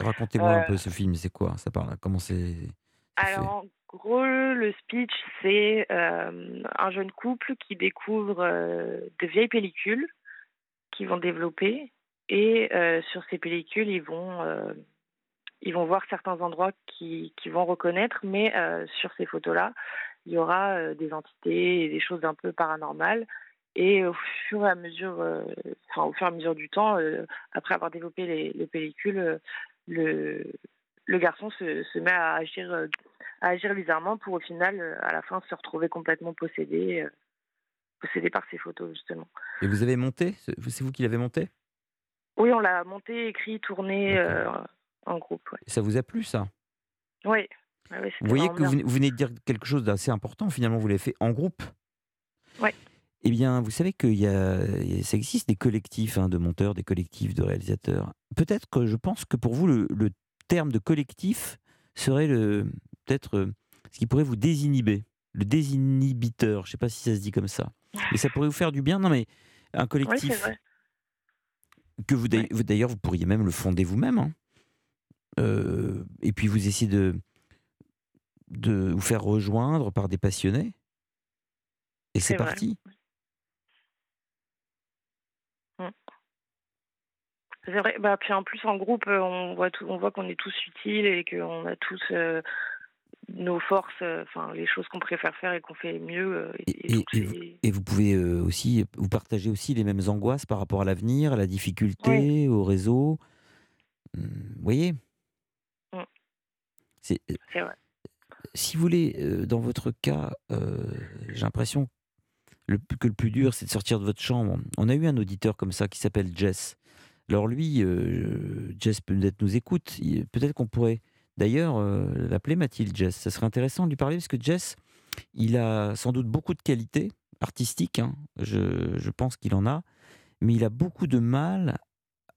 Racontez-moi un Euh, peu ce film, c'est quoi? Ça parle Comment c'est Alors, en gros, le speech, c'est euh, un jeune couple qui découvre euh, de vieilles pellicules qu'ils vont développer. Et sur ces pellicules, ils vont, ils vont voir certains endroits qui- qu'ils vont reconnaître, mais euh, sur ces photos-là, il y aura euh, des entités et des choses un peu paranormales. Et au fur et à mesure, euh, enfin, au fur et à mesure du temps, après avoir développé les, les pellicules, le, le garçon se, se met à agir, euh, à agir bizarrement pour au final, euh, à la fin, se retrouver complètement possédé, euh, possédé par ces photos justement. Et vous avez monté C'est vous qui l'avez monté? Oui, on l'a monté, écrit, tourné euh, en groupe. Ouais. Ça vous a plu, ça? Oui. C'était Vous voyez que vous venez, vous venez de dire quelque chose d'assez important. Finalement, vous l'avez fait en groupe? Ouais. Eh bien, vous savez qu'il y a, ça existe des collectifs hein, de monteurs, des collectifs de réalisateurs. Peut-être que je pense que pour vous, le, le terme de collectif serait le peut-être euh, ce qui pourrait vous désinhiber, le désinhibiteur. Je ne sais pas si ça se dit comme ça. Et ça pourrait vous faire du bien. Non, mais un Oui, collectif vrai. que vous d'ailleurs, vous- pourriez même le fonder vous-même. hein. Euh, et puis vous essayez de, de vous faire rejoindre par des passionnés. Et c'est C'est vrai. parti. Mm. C'est vrai. Bah, puis en plus, en groupe, euh, on voit, tout, on voit qu'on est tous utiles et qu'on a tous euh, nos forces, euh, les choses qu'on préfère faire et qu'on fait mieux. euh, et, vous, c'est- et vous pouvez aussi, vous partagez aussi les mêmes angoisses par rapport à l'avenir, à la difficulté, au réseau. Hum, Vous voyez. C'est- vrai. Si vous voulez, dans votre cas, j'ai l'impression que le plus dur, c'est de sortir de votre chambre. On a eu un auditeur comme ça qui s'appelle Jess. Alors lui, euh, Jess peut-être nous écoute. Peut-être qu'on pourrait d'ailleurs euh, l'appeler Mathilde Jess. Ça serait intéressant de lui parler parce que Jess, il a sans doute beaucoup de qualités artistiques. hein. Je, je pense qu'il en a, mais il a beaucoup de mal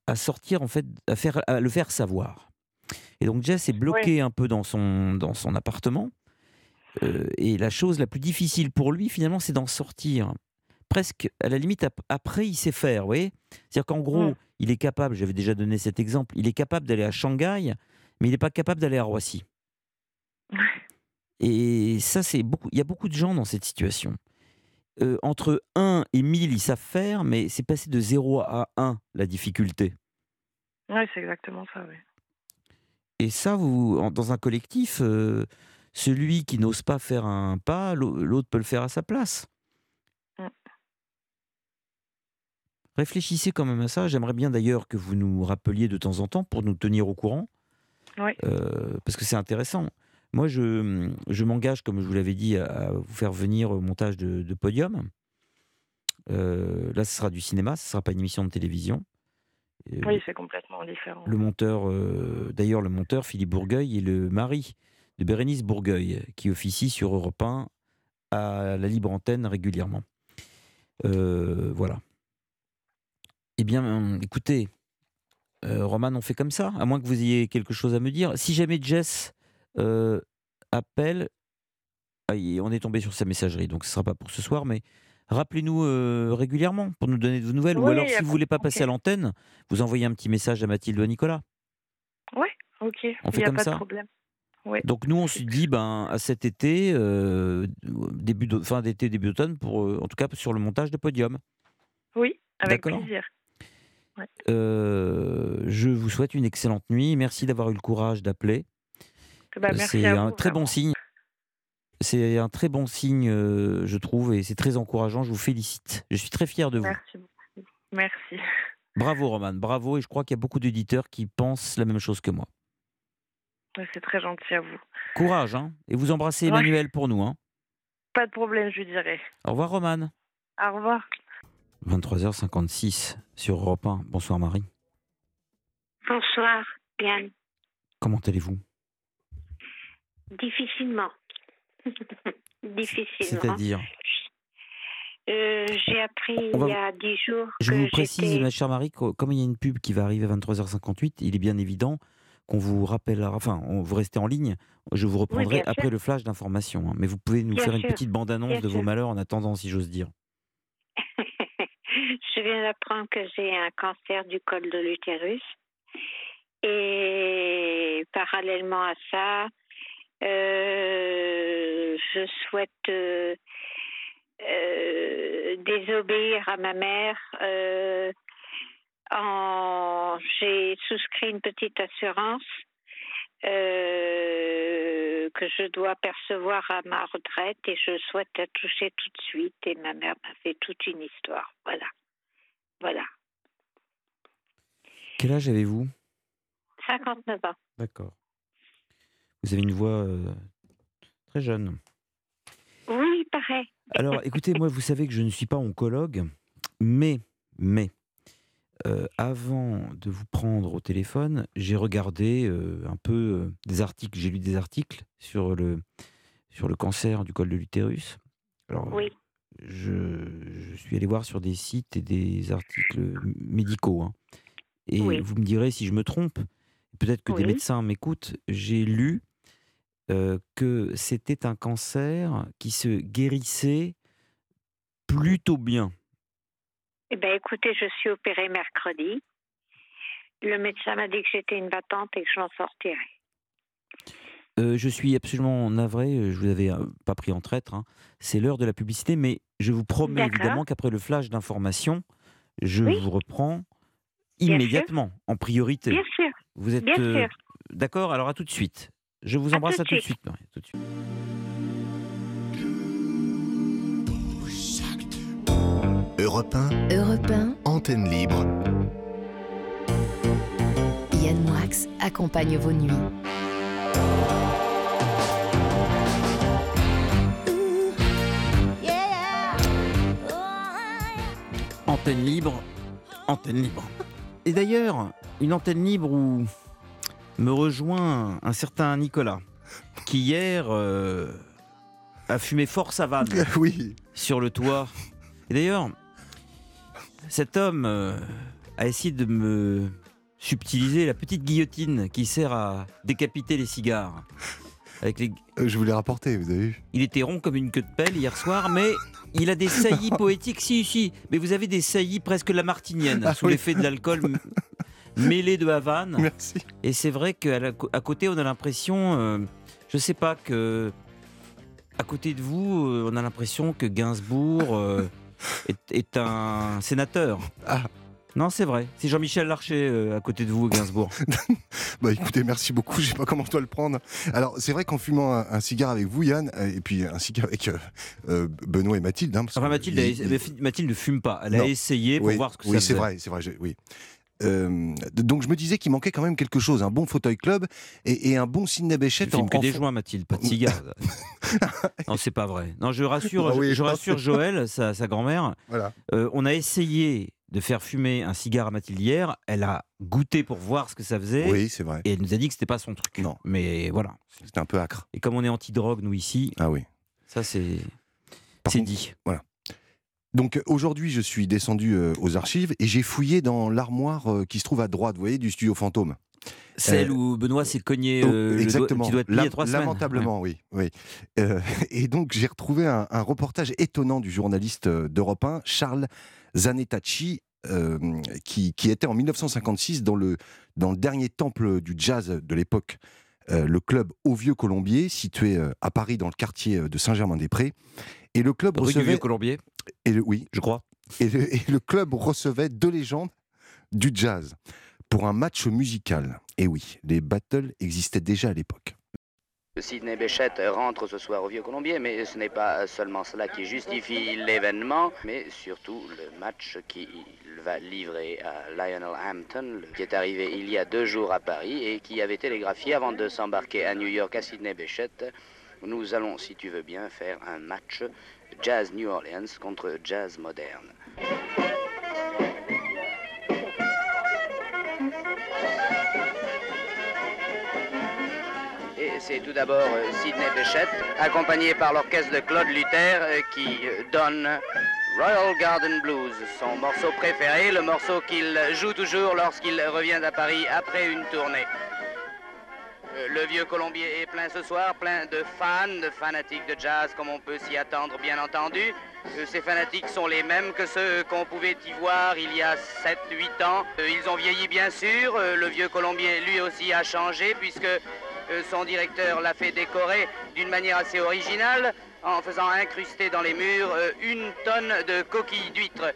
à sortir en fait, à faire, à le faire savoir. Et donc Jess est bloqué un peu dans son dans son appartement. Euh, et la chose la plus difficile pour lui, finalement, c'est d'en sortir. Presque, à la limite, ap- après, il sait faire, vous voyez? C'est-à-dire qu'en gros, Mm. Il est capable, j'avais déjà donné cet exemple, il est capable d'aller à Shanghai, mais il n'est pas capable d'aller à Roissy. Et ça, c'est beaucoup. Il y a beaucoup de gens dans cette situation. Euh, entre 1 et 1000, ils savent faire, mais c'est passé de 0 à 1 la difficulté. Ouais, c'est exactement ça, oui. Et ça, vous, en- dans un collectif, euh, celui qui n'ose pas faire un pas, l'au- l'autre peut le faire à sa place. Mm. Réfléchissez quand même à ça. J'aimerais bien d'ailleurs que vous nous rappeliez de temps en temps pour nous tenir au courant, Oui. euh, parce que c'est intéressant. Moi, je, je m'engage, comme je vous l'avais dit, à, vous faire venir au montage de, de podium. Euh, là, ce sera du cinéma, ce ne sera pas une émission de télévision. Euh, Oui, c'est complètement différent. le monteur, d'ailleurs, le monteur Philippe Bourgueil est le mari de Bérénice Bourgueil, qui officie sur Europe 1 à la libre antenne régulièrement. Voilà. Eh bien, hum, écoutez, euh, Roman, on fait comme ça, à moins que vous ayez quelque chose à me dire. Si jamais Jess euh, appelle, ah, on est tombé sur sa messagerie, donc ce ne sera pas pour ce soir, mais rappelez-nous euh, régulièrement pour nous donner de vos nouvelles. Ou alors, si vous pas- voulez pas passer à l'antenne, vous envoyez un petit message à Mathilde ou à Nicolas. Oui, ok. On Il fait a comme pas ça de problème. Donc nous, on se dit, ben, à cet été, euh, début fin d'été, début d'automne, pour, euh, en tout cas sur le montage de podium. Oui, avec plaisir. Ouais. Euh, je vous souhaite une excellente nuit. Merci d'avoir eu le courage d'appeler. Bah, c'est un vous, très bon signe. C'est un très bon signe, euh, je trouve, et c'est très encourageant. Je vous félicite. Je suis très fier de vous. Merci. Bravo, Roman. Bravo. Et je crois qu'il y a beaucoup d'éditeurs qui pensent la même chose que moi. C'est très gentil à vous. Courage, hein. Et vous embrassez Ouais. Emmanuel pour nous, hein. Pas de problème, je lui dirai. Au revoir, Roman. Au revoir. 23h56 sur Europe 1. Bonsoir, Marie. Bonsoir, bien. Comment allez-vous? Difficilement. Difficilement. C'est-à-dire? Euh, J'ai appris va- il y a dix jours Je que vous précise, ma chère Marie, comme il y a une pub qui va arriver à 23h58, il est bien évident qu'on vous rappellera, enfin, on, vous restez en ligne, je vous reprendrai après sûr. le flash d'information. hein. mais vous pouvez nous Bien faire une petite bande-annonce de vos malheurs en attendant, si j'ose dire. Je viens d'apprendre que j'ai un cancer du col de l'utérus. Et parallèlement à ça, euh, je souhaite euh, euh, désobéir à ma mère. J'ai souscrit une petite assurance que je dois percevoir à ma retraite et je souhaite la toucher tout de suite. Et ma mère m'a fait toute une histoire. Voilà. Voilà. Quel âge avez-vous? 59 ans. D'accord. Vous avez une voix euh, très jeune. Oui, pareil. Alors, écoutez, moi, vous savez que je ne suis pas oncologue, mais, mais, euh, avant de vous prendre au téléphone, j'ai regardé euh, un peu des articles, j'ai lu des articles sur le, sur le cancer du col de l'utérus. Alors, Oui. Je, je suis allé voir sur des sites et des articles médicaux. hein. Et Oui. vous me direz si je me trompe. Peut-être que des médecins m'écoutent. J'ai lu euh, que c'était un cancer qui se guérissait plutôt bien. Eh bien, écoutez, je suis opérée mercredi. Le médecin m'a dit que j'étais une battante et que je m'en sortirais. Euh, je suis absolument navré, euh, je vous avais euh, pas pris en traître. hein. C'est l'heure de la publicité, mais je vous promets D'accord. évidemment qu'après le flash d'information, je Oui. vous reprends Bien sûr. immédiatement, en priorité. Bien sûr. Vous êtes Bien euh, sûr. d'accord? Alors à tout de suite. Je vous À embrasse tout à tout de suite. suite. Marie, à tout de suite. Europe 1, Europe 1, antenne libre. Yann Moix accompagne vos nuits. Antenne libre, antenne libre. Et d'ailleurs, une antenne libre où me rejoint un certain Nicolas, qui hier euh, a fumé fort sa vanne oui. sur le toit. Et d'ailleurs, cet homme euh, a essayé de me subtiliser la petite guillotine qui sert à décapiter les cigares. Avec les... Euh, je vous l'ai rapporté, vous avez vu Il était rond comme une queue de pelle hier soir, mais il a des saillies poétiques. Si, si, mais vous avez des saillies presque lamartiniennes, Ah sous oui. l'effet de l'alcool mêlé de Havane. Merci. Et c'est vrai qu'à la- à côté, on a l'impression, euh, je sais pas, que à côté de vous, euh, on a l'impression que Gainsbourg euh, est, est un sénateur. Ah. Non, c'est vrai. C'est Jean-Michel Larcher euh, à côté de vous, Gainsbourg. Bah écoutez, merci beaucoup, je sais pas comment je dois le prendre. Alors c'est vrai qu'en fumant un, un cigare avec vous Yann, euh, et puis un cigare avec euh, Benoît et Mathilde. hein, parce Enfin, Mathilde, il- il- Mathilde ne fume pas. Elle a essayé pour oui, voir ce que oui, ça c'est vrai, c'est vrai, oui. Euh, donc je me disais qu'il manquait quand même quelque chose, un bon fauteuil club et, et un bon Sidney Tu Bechet en, que en des fond- joints, Mathilde, pas de cigares. non, c'est pas vrai. Non, je rassure, Ah oui, je, rassure Joël, sa, sa grand-mère. Voilà. Euh, on a essayé de faire fumer un cigare à Mathilde hier. Elle a goûté pour voir ce que ça faisait. Oui, c'est vrai. Et elle nous a dit que c'était pas son truc. Non. Mais voilà. C'était un peu acre. Et comme on est anti-drogue, nous ici, Ah oui. ça c'est c'est dit. Voilà. Donc euh, aujourd'hui, je suis descendu euh, aux archives et j'ai fouillé dans l'armoire euh, qui se trouve à droite, vous voyez, du studio fantôme. Celle Euh, où Benoît s'est cogné Oh, euh, exactement. le doigt il y a trois semaines. Lamentablement, oui. oui. Euh, et donc, j'ai retrouvé un, un reportage étonnant du journaliste d'Europe 1, Charles Zanettacci, euh, qui, qui était en 1956 dans le, dans le dernier temple du jazz de l'époque, euh, le club Au Vieux Colombier, situé euh, à Paris dans le quartier de Saint-Germain-des-Prés. Et le club Rue recevait. Vieux Colombier, Et le, oui, je crois. et le, et le club recevait deux légendes du jazz pour un match musical. Et oui, les battles existaient déjà à l'époque. Sidney Bechet rentre ce soir au Vieux Colombier, mais ce n'est pas seulement cela qui justifie l'événement, mais surtout le match qu'il va livrer à Lionel Hampton, qui est arrivé il y a deux jours à Paris et qui avait télégraphié avant de s'embarquer à New York à Sidney Bechet. Nous allons, si tu veux bien, faire un match Jazz New Orleans contre Jazz moderne. C'est tout d'abord euh, Sidney Bechet, accompagné par l'orchestre de Claude Luther, euh, qui euh, donne Royal Garden Blues, son morceau préféré, le morceau qu'il joue toujours lorsqu'il revient à Paris après une tournée. Le vieux Colombier est plein ce soir, plein de fans, de fanatiques de jazz, comme on peut s'y attendre, bien entendu. Ces fanatiques sont les mêmes que ceux qu'on pouvait y voir il y a 7-8 ans. Ils ont vieilli, bien sûr. Le vieux Colombier, lui aussi, a changé, puisque son directeur l'a fait décorer d'une manière assez originale, en faisant incruster dans les murs euh, une tonne de coquilles d'huîtres.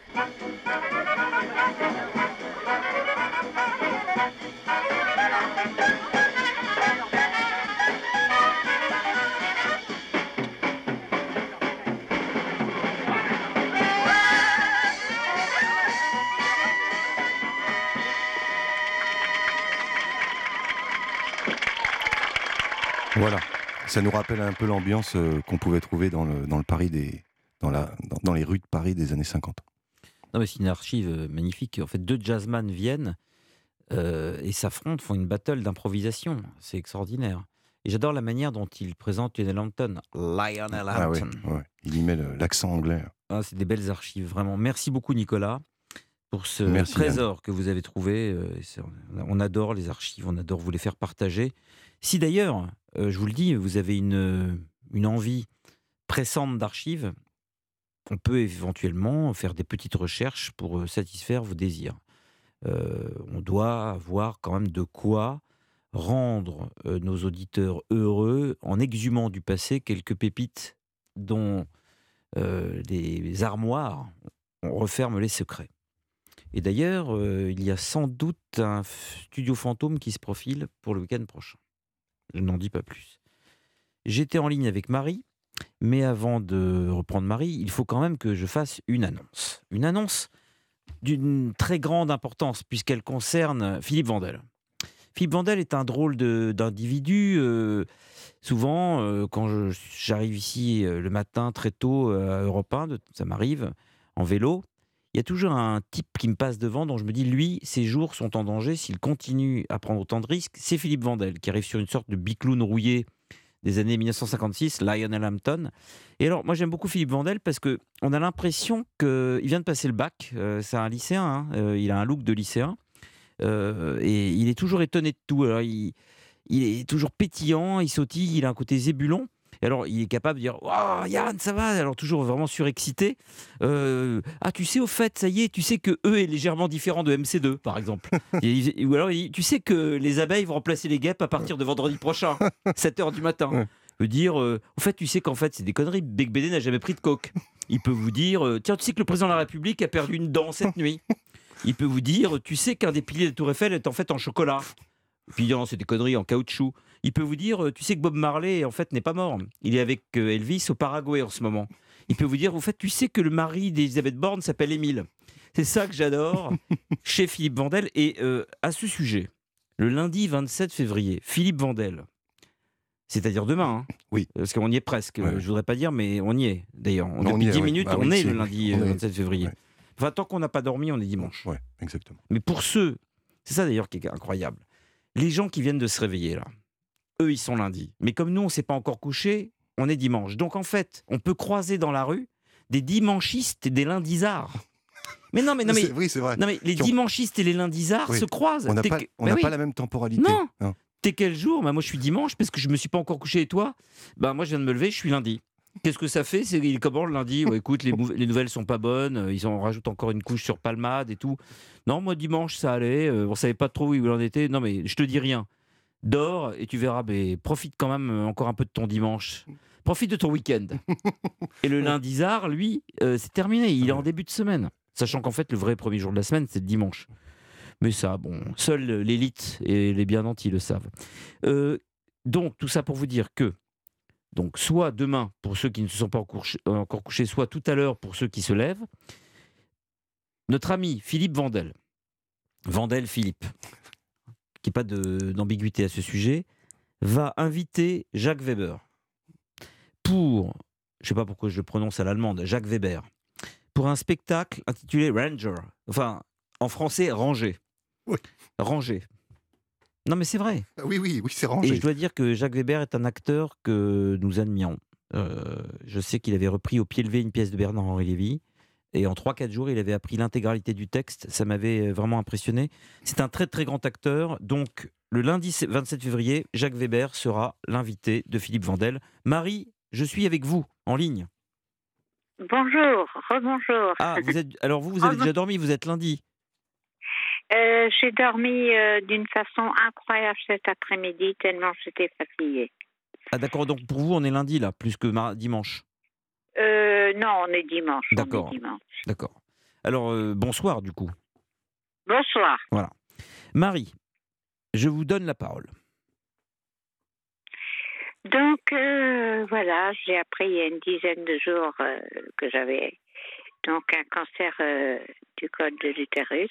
Voilà. Ça nous rappelle un peu l'ambiance euh, qu'on pouvait trouver dans le, dans le Paris des, dans, la, dans, dans les rues de Paris des années 50. Non, mais c'est une archive euh, magnifique. En fait, deux jazzman viennent euh, et s'affrontent, font une battle d'improvisation. C'est extraordinaire. Et j'adore la manière dont il présente Lionel Hampton. Lionel Ah ouais, Hampton. ouais. Il y met l'accent anglais. Ah, c'est des belles archives, vraiment. Merci beaucoup, Nicolas, pour ce Merci, trésor que vous avez trouvé. On adore les archives, on adore vous les faire partager. Si d'ailleurs, je vous le dis, vous avez une, une envie pressante d'archives, on peut éventuellement faire des petites recherches pour euh, satisfaire vos désirs. Euh, on doit avoir quand même de quoi rendre euh, nos auditeurs heureux en exhumant du passé quelques pépites dont euh, les armoires on referme les secrets. Et d'ailleurs, euh, il y a sans doute un studio fantôme qui se profile pour le week-end prochain. Je n'en dis pas plus. J'étais en ligne avec Marie, mais avant de reprendre Marie, il faut quand même que je fasse une annonce. Une annonce d'une très grande importance, puisqu'elle concerne Philippe Vandel. Philippe Vandel est un drôle d'individu. euh, souvent, euh, quand j'arrive ici euh, le matin très tôt à Europe 1, de- ça m'arrive, en vélo, il y a toujours un type qui me passe devant dont je me dis, lui, ses jours sont en danger s'il continue à prendre autant de risques. C'est Philippe Vandel qui arrive sur une sorte de bicloun rouillé des années 1956, Lionel Hampton. Et alors, moi, j'aime beaucoup Philippe Vandel parce que on a l'impression qu'il vient de passer le bac. Euh, c'est un lycéen, hein. Euh, il a un look de lycéen. Euh, et il est toujours étonné de tout. Alors, il, il est toujours pétillant, il sautille, il a un côté zébulon. Et alors, il est capable de dire Waouh, Yann, ça va Alors, toujours vraiment surexcité. Euh, ah, tu sais, au fait, ça y est, tu sais que E est légèrement différent de MC2, par exemple. Et ou alors, il dit, tu sais que les abeilles vont remplacer les guêpes à partir de vendredi prochain, 7h du matin. Peut dire euh, Au fait, tu sais qu'en fait, c'est des conneries. Bec BD n'a jamais pris de coke. Il peut vous dire euh, Tiens, tu sais que le président de la République a perdu une dent cette nuit. Il peut vous dire Tu sais qu'un des piliers de Tour Eiffel est en fait en chocolat. Puis il dit, non, c'est des conneries en caoutchouc. Il peut vous dire, euh, tu sais que Bob Marley, en fait, n'est pas mort. Il est avec euh, Elvis au Paraguay en ce moment. Il peut vous dire, en fait, tu sais que le mari d'Elisabeth Borne s'appelle Émile. C'est ça que j'adore chez Philippe Vandel. Et euh, à ce sujet, le lundi 27 février, Philippe Vandel, c'est-à-dire demain, hein, oui. parce qu'on y est presque, euh, je voudrais pas dire, mais on y est d'ailleurs. Depuis est, 10 ouais. minutes, Bah on oui, est le lundi On euh, est- 27 février. ouais. Enfin, tant qu'on n'a pas dormi, on est dimanche. Ouais, exactement. Mais pour ceux, c'est ça d'ailleurs qui est incroyable, les gens qui viennent de se réveiller là, eux ils sont lundi. Mais comme nous on s'est pas encore couché, on est dimanche. Donc en fait, on peut croiser dans la rue des dimanchistes et des lundisards. Mais non, mais non, mais, oui, c'est vrai. non, mais les ont- dimanchistes et les lundisards Oui. se croisent. On n'a pas, que- on n'a oui. pas la même temporalité. Non. hein. T'es quel jour? Bah, Moi, je suis dimanche parce que je me suis pas encore couché et toi? Bah, moi, je viens de me lever, je suis lundi. Qu'est-ce que ça fait? C'est il est comment le lundi Ouais, Écoute, les, les nouvelles sont pas bonnes. euh, Ils en rajoutent encore une couche sur Palmade et tout. Non, moi, dimanche, ça allait. euh, on savait pas trop où il en était. Non, mais je te dis rien. Dors et tu verras. Mais profite quand même euh, encore un peu de ton dimanche. Profite de ton week-end. et le lundisard, lui, euh, c'est terminé. Il est en début de semaine. Sachant qu'en fait, le vrai premier jour de la semaine, c'est le dimanche. Mais ça, bon, seule l'élite et les bien nantis le savent. Euh, donc, tout ça pour vous dire que, donc, soit demain pour ceux qui ne se sont pas encore couchés, soit tout à l'heure pour ceux qui se lèvent, notre ami Philippe Vandel, Vandel Philippe, qui n'a pas d'ambiguïté à ce sujet, va inviter Jacques Weber pour, je ne sais pas pourquoi je le prononce à l'allemande, Jacques Weber, pour un spectacle intitulé Ranger, enfin, en français, Ranger. Ranger. Non, mais c'est vrai. Ah Oui, oui, oui, c'est Et rangé. je dois dire que Jacques Weber est un acteur que nous admirons. Euh, je sais qu'il avait repris au pied levé une pièce de Bernard-Henri Lévy. Et en 3-4 jours, il avait appris l'intégralité du texte. Ça m'avait euh, vraiment impressionné. C'est un très très grand acteur. Donc, le lundi 27 février, Jacques Weber sera l'invité de Philippe Vandel. Marie, je suis avec vous, en ligne. Bonjour, rebonjour. Ah, vous êtes, alors vous, vous avez déjà dormi, vous êtes lundi. Euh, J'ai dormi euh, d'une façon incroyable cet après-midi, tellement j'étais fatiguée. Ah d'accord, donc pour vous, on est lundi là, plus que dimanche. Euh, non, on est dimanche. D'accord. Alors, euh, bonsoir du coup. Bonsoir. Voilà. Marie, je vous donne la parole. Donc, euh, voilà, j'ai appris il y a une dizaine de jours que j'avais donc un cancer du col de l'utérus.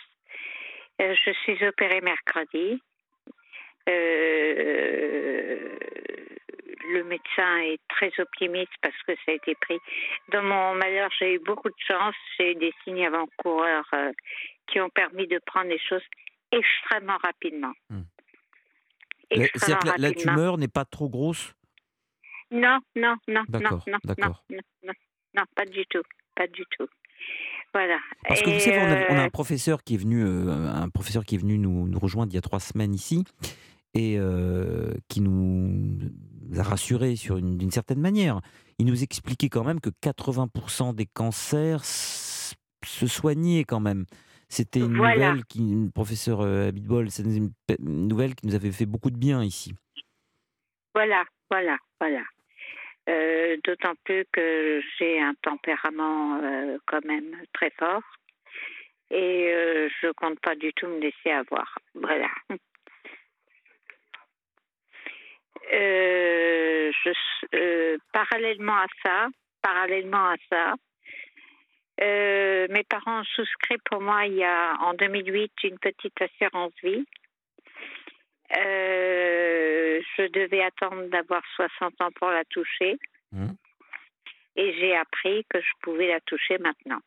Je suis opérée mercredi. Euh, le médecin est très optimiste parce que ça a été pris. Dans mon malheur, j'ai eu beaucoup de chance. J'ai eu des signes avant-coureurs euh, qui ont permis de prendre les choses extrêmement rapidement. La- C'est-à-dire Extrêmement que la, la rapidement. tumeur n'est pas trop grosse? Non, non, non, non, non, non, d'accord. non, non, non, pas du tout, pas du tout. Voilà. Parce que vous savez, on a, on a euh, un professeur qui est venu, euh, un professeur qui est venu nous, nous rejoindre il y a trois semaines ici et euh, qui nous a rassurés sur une, d'une certaine manière. Il nous expliquait quand même que 80% des cancers se soignaient quand même. C'était une Voilà. nouvelle qui, une professeur euh, Abitbol, c'est une, nouvelle qui nous avait fait beaucoup de bien ici. Voilà, voilà, voilà. Euh, D'autant plus que j'ai un tempérament euh, quand même très fort et euh, je compte pas du tout me laisser avoir. Voilà. Euh, je, euh, parallèlement à ça, parallèlement à ça, euh, mes parents ont souscrit pour moi il y a en 2008 une petite assurance vie. Euh, je devais attendre d'avoir 60 ans pour la toucher. Mhm. Et j'ai appris que je pouvais la toucher maintenant.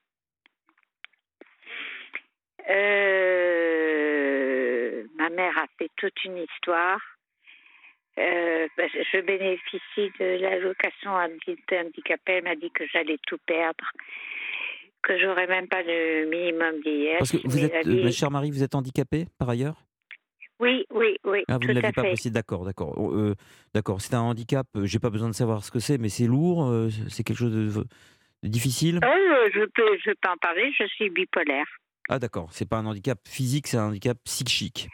Ma mère a fait toute une histoire. Euh, ben, je bénéficie de l'allocation adulte handicapé. Elle m'a dit que j'allais tout perdre, que j'aurais même pas de minimum vieillesse. Parce que vous êtes, euh, ma chère Marie, vous êtes handicapée par ailleurs? Oui, oui, oui. Ah, vous ne l'avez pas fait. précisé, d'accord, d'accord. Oh, euh, d'accord, c'est un handicap, j'ai pas besoin de savoir ce que c'est, mais c'est lourd, euh, c'est quelque chose de, de difficile? Euh, je peux, je peux en parler. Je suis bipolaire, Ah d'accord, c'est pas un handicap physique, c'est un handicap psychique.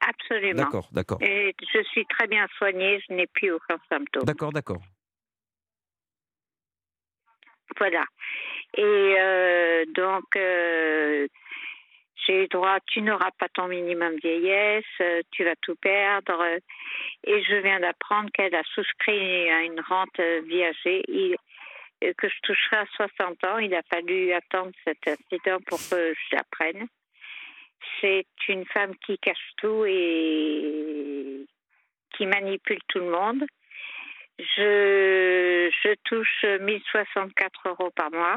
Absolument. D'accord, d'accord. Et je suis très bien soignée. Je n'ai plus aucun symptôme. D'accord, d'accord. Voilà. Et euh, donc, euh, j'ai eu droit, tu n'auras pas ton minimum vieillesse, euh, tu vas tout perdre. Et je viens d'apprendre qu'elle a souscrit à une rente euh, viagée, il- que je toucherai à 60 ans. Il a fallu attendre cet incident pour que je l'apprenne. C'est une femme qui cache tout et qui manipule tout le monde. Je, je touche 1064 euros par mois.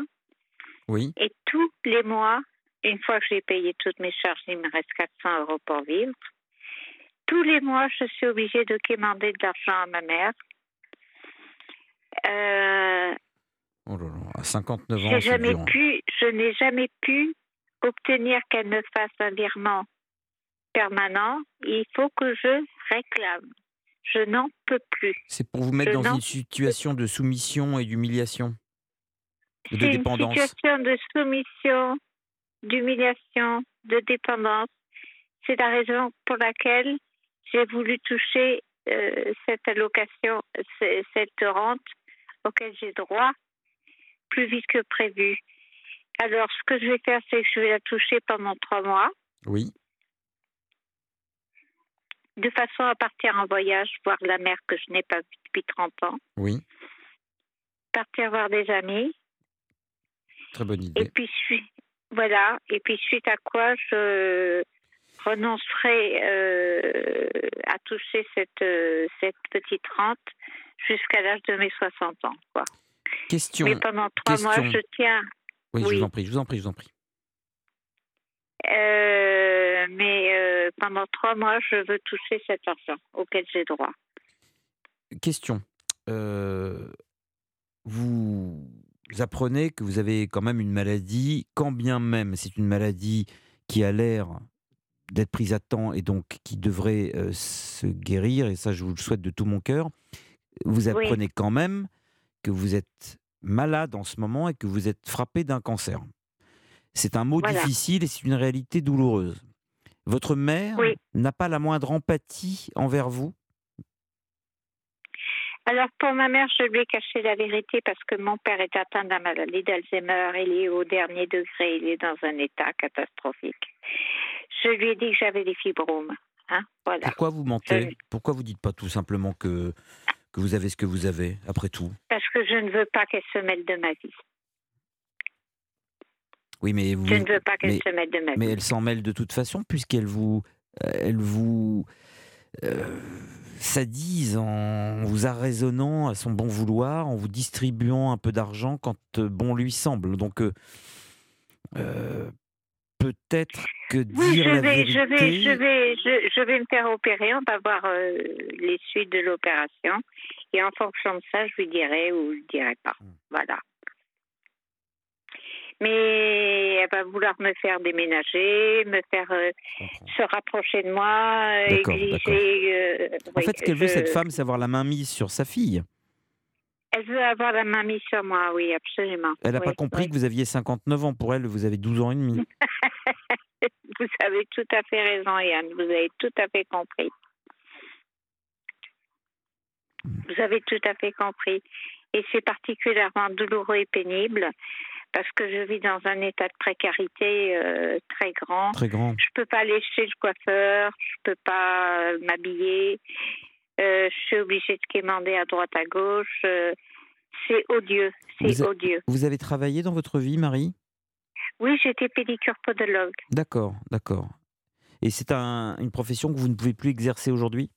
Oui. Et tous les mois, une fois que j'ai payé toutes mes charges, il me reste 400 euros pour vivre. Tous les mois, je suis obligée de quémander de l'argent à ma mère. Euh, Oh là là, à 59 ans, jamais hein. pu, je n'ai jamais pu obtenir qu'elle me fasse un virement permanent. Il faut que je réclame. Je n'en peux plus. C'est pour vous mettre Je dans une situation de soumission et d'humiliation, de C'est une dépendance. situation de soumission, d'humiliation, de dépendance. C'est la raison pour laquelle j'ai voulu toucher euh, cette allocation, cette rente auquel j'ai droit plus vite que prévu. Alors, ce que je vais faire, c'est que je vais la toucher pendant trois mois, Oui. de façon à partir en voyage, voir la mère que je n'ai pas vue depuis 30 ans, Oui, partir voir des amis, très bonne Et idée. puis, sui- voilà. Et puis, suite à quoi, je renoncerai euh, à toucher cette, euh, cette petite rente jusqu'à l'âge de mes 60 ans. Quoi. Question. Mais pendant trois mois, je tiens. Oui, je vous en prie, je vous en prie, je vous en prie. euh, mais euh, pendant trois mois, je veux toucher cet argent auquel j'ai droit. Question. Euh, vous apprenez que vous avez quand même une maladie, quand bien même c'est une maladie qui a l'air d'être prise à temps et donc qui devrait se guérir, et ça je vous le souhaite de tout mon cœur, vous Oui. apprenez quand même que vous êtes malade en ce moment et que vous êtes frappé d'un cancer. C'est un mot Voilà. difficile et c'est une réalité douloureuse. Votre mère Oui. n'a pas la moindre empathie envers vous? Alors, pour ma mère, je lui ai caché la vérité parce que mon père est atteint la maladie d'Alzheimer. Il est au dernier degré. Il est dans un état catastrophique. Je lui ai dit que j'avais des fibromes. Hein, voilà. Pourquoi vous mentez? Pourquoi vous dites pas tout simplement que, que vous avez ce que vous avez, après tout Parce que je ne veux pas qu'elle se mêle de ma vie. Oui, mais vous. Je ne veux pas qu'elle mais, se mêle de ma mais vie. elle s'en mêle de toute façon, puisqu'elle vous. euh, Elle vous. euh, sadise en vous arraisonnant à son bon vouloir, en vous distribuant un peu d'argent quand euh, bon lui semble. Donc, euh, euh, peut-être que Oui, dire je la vais, vérité. je vais, je vais, je, je vais me faire opérer. On va voir euh, les suites de l'opération. Et en fonction de ça, je lui dirai ou je ne dirai pas. Hmm. Voilà. Mais elle va vouloir me faire déménager, me faire euh, se rapprocher de moi, euh, exiger. euh, En oui, fait, ce qu'elle veut, je- cette femme, c'est avoir la main mise sur sa fille. Elle veut avoir la main mise sur moi, oui, absolument. Elle n'a Oui, pas compris oui. que vous aviez 59 ans. Pour elle, vous avez 12 ans et demi. Vous avez tout à fait raison, Yann. Vous avez tout à fait compris. Vous avez tout à fait compris. Et c'est particulièrement douloureux et pénible parce que je vis dans un état de précarité euh, très grand. Très grand. Je peux pas aller chez le coiffeur, je peux pas euh, m'habiller. Euh, je suis obligée de quémander à droite à gauche. euh, c'est odieux, c'est odieux. Vous avez travaillé dans votre vie, Marie? Oui, j'étais pédicure podologue. D'accord, d'accord. Et c'est un- une profession que vous ne pouvez plus exercer aujourd'hui?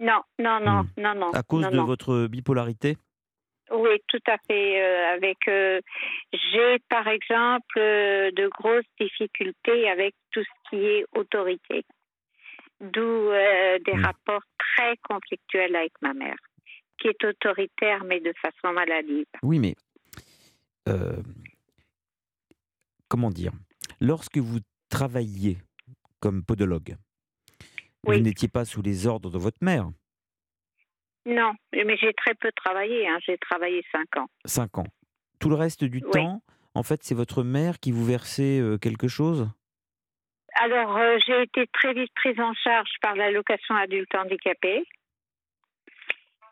Non, non, non, non, non. Hmm. à cause non, de non. votre bipolarité? Oui, tout à fait. euh, avec, euh, j'ai par exemple euh, de grosses difficultés avec tout ce qui est autorité, d'où euh, des Hmm. rapports très conflictuels avec ma mère, qui est autoritaire mais de façon maladive. Oui, mais euh, comment dire? Lorsque vous travailliez comme podologue, vous n'étiez pas sous les ordres de votre mère? Non, mais j'ai très peu travaillé. hein, J'ai travaillé cinq ans. Cinq ans. Tout le reste du Oui. temps, en fait, c'est votre mère qui vous versait euh, quelque chose? Alors, euh, j'ai été très vite prise en charge par l'allocation adulte handicapé.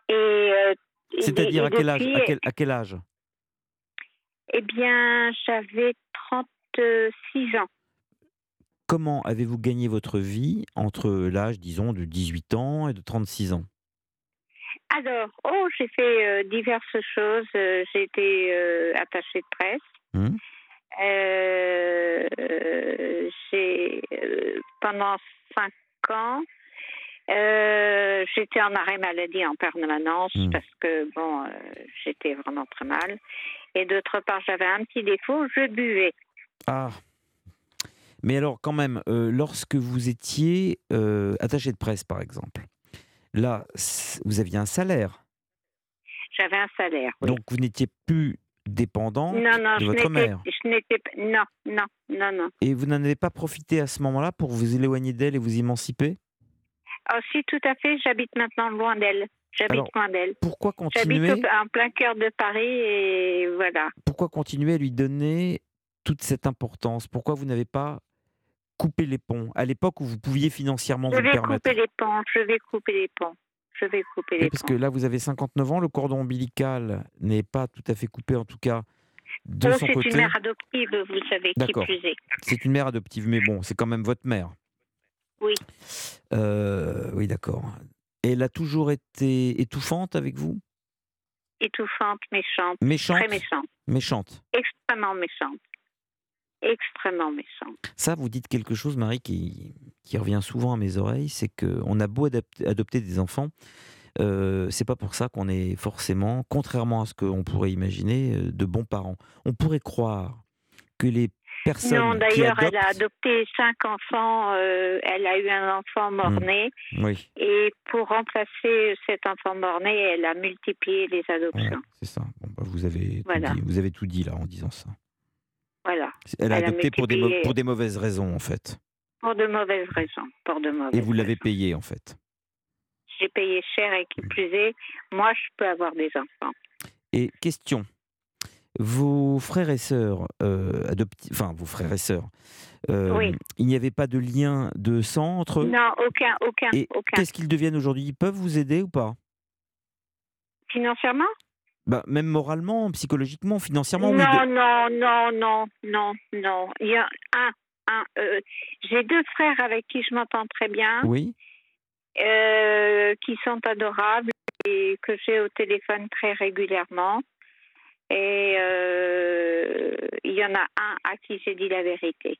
Et, euh, C'est-à-dire à quel depuis, à quel, à quel âge? Eh bien, j'avais 36 ans. Comment avez-vous gagné votre vie entre l'âge, disons, de 18 ans et de 36 ans? Alors, oh, j'ai fait euh, diverses choses. J'ai été attachée de presse. Euh, j'ai euh, pendant cinq ans, euh, j'étais en arrêt maladie en permanence Hmm. parce que bon, euh, j'étais vraiment très mal. Et d'autre part, j'avais un petit défaut, je buvais. Ah Mais alors, quand même, euh, lorsque vous étiez euh, attaché de presse, par exemple, là, vous aviez un salaire. J'avais un salaire. oui. Donc, vous n'étiez plus dépendant non, non, de votre mère. je n'étais, non, non, non, non. Et vous n'en avez pas profité à ce moment-là pour vous éloigner d'elle et vous émanciper? Oh, si, tout à fait. J'habite maintenant loin d'elle. J'habite loin d'elle. Pourquoi J'habite continuer, au- en plein cœur de Paris et voilà. pourquoi continuer à lui donner toute cette importance? Pourquoi vous n'avez pas coupé les ponts? À l'époque où vous pouviez financièrement Je vous le vais permettre couper les ponts. Je vais couper les ponts. Je vais couper Oui, les parce ponts. que là, vous avez 59 ans, le cordon ombilical n'est pas tout à fait coupé, en tout cas, de Oh, son c'est côté. une mère adoptive, vous savez, qui plus est. C'est une mère adoptive, mais bon, c'est quand même votre mère. Oui. Euh, oui, d'accord. Elle a toujours été étouffante avec vous? Étouffante, méchante. Méchante? Très méchante. Méchante. Extrêmement méchante. Extrêmement méchante. Ça, vous dites quelque chose, Marie, qui, qui revient souvent à mes oreilles, c'est qu'on a beau adopter des enfants, euh, c'est pas pour ça qu'on est forcément, contrairement à ce qu'on pourrait imaginer, euh, de bons parents. On pourrait croire que les personnes non, d'ailleurs, adoptent... elle a adopté cinq enfants. euh, elle a eu un enfant mort-né. Oui, Et pour remplacer cet enfant mort-né, elle a multiplié les adoptions. c'est ça. Bon, bah, vous, avez Voilà. tout dit, vous avez tout dit là en disant ça. Voilà. Elle a Elle a adopté pour des, pour mauvaises raisons, en fait. Pour de mauvaises raisons. Pour de mauvaises Et vous l'avez payé, en fait. J'ai payé cher et qui plus est, moi, je peux avoir des enfants. Et question. Vos frères et sœurs euh, enfin vos frères et sœurs, euh, Oui. il n'y avait pas de lien de sang entre eux Non, aucun, aucun, Et aucun. qu'est-ce qu'ils deviennent aujourd'hui? Ils peuvent vous aider ou pas? Financièrement? Bah, Même moralement, psychologiquement, financièrement oui, Non, de- non, non, non, non, non. Il y a un, un. euh, J'ai deux frères avec qui je m'entends très bien, Oui. euh, qui sont adorables et que j'ai au téléphone très régulièrement. Et euh, il y en a un à qui j'ai dit la vérité.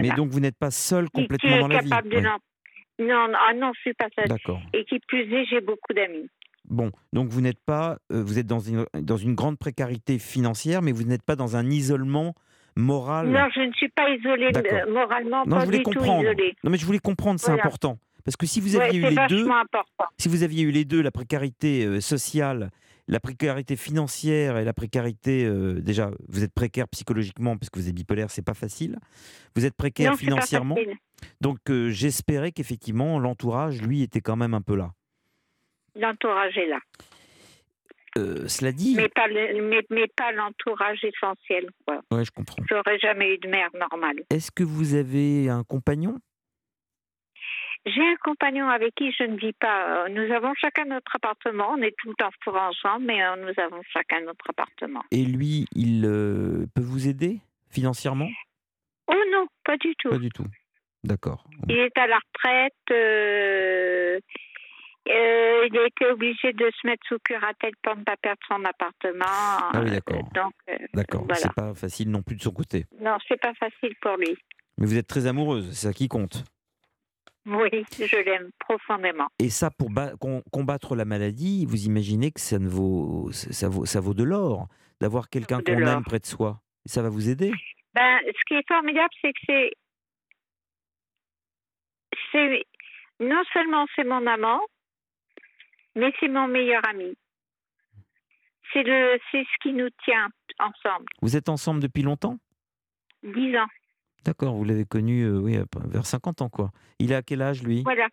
Mais donc vous n'êtes pas seul Qui- qui complètement est dans la vie capable de Ouais. Non, non, ah non, je suis pas seule. D'accord. Et qui plus est, j'ai beaucoup d'amis. Bon, donc vous n'êtes pas, euh, vous êtes dans une, dans une grande précarité financière, mais vous n'êtes pas dans un isolement moral. Non, je ne suis pas isolée euh, moralement, Non, pas je voulais du tout comprendre. isolée. Non, mais je voulais comprendre, c'est Voilà. important. Parce que si vous aviez eu les deux, important. si vous aviez eu les deux, la précarité euh, sociale, la précarité financière et la précarité, euh, déjà, vous êtes précaire psychologiquement parce que vous êtes bipolaire, c'est pas facile. Vous êtes précaire Non, financièrement. Donc j'espérais qu'effectivement l'entourage, lui, était quand même un peu là. L'entourage est là. Euh, cela dit, Mais pas, le- mais, mais pas l'entourage essentiel. Quoi. ouais, je comprends. J'aurais jamais eu de mère normale. Est-ce que vous avez un compagnon? J'ai un compagnon avec qui je ne vis pas. Euh, Nous avons chacun notre appartement. On est tout le temps pour ensemble, mais euh, nous avons chacun notre appartement. et lui, il euh, peut vous aider financièrement? Oh non, pas du tout. Pas du tout. D'accord. Il est à la retraite. euh, euh, il a été obligé de se mettre sous curatelle pour ne pas perdre son appartement. Ah oui, Euh, d'accord. Donc, euh, D'accord. voilà. C'est pas facile non plus de son côté. Non, c'est pas facile pour lui. Mais vous êtes très amoureuse, c'est ça qui compte. Oui, je l'aime profondément. Et ça, pour ba- com- combattre la maladie, vous imaginez que ça ne vaut, ça vaut, ça vaut de l'or d'avoir quelqu'un qu'on aime près de soi. Ça va vous aider? Ben, ce qui est formidable, c'est que c'est non seulement c'est mon amant, mais c'est mon meilleur ami. C'est le, c'est ce qui nous tient ensemble. Vous êtes ensemble depuis longtemps? Dix ans, D'accord, vous l'avez connu euh, oui, peu- vers 50 ans, quoi. Il est à quel âge, lui? Voilà.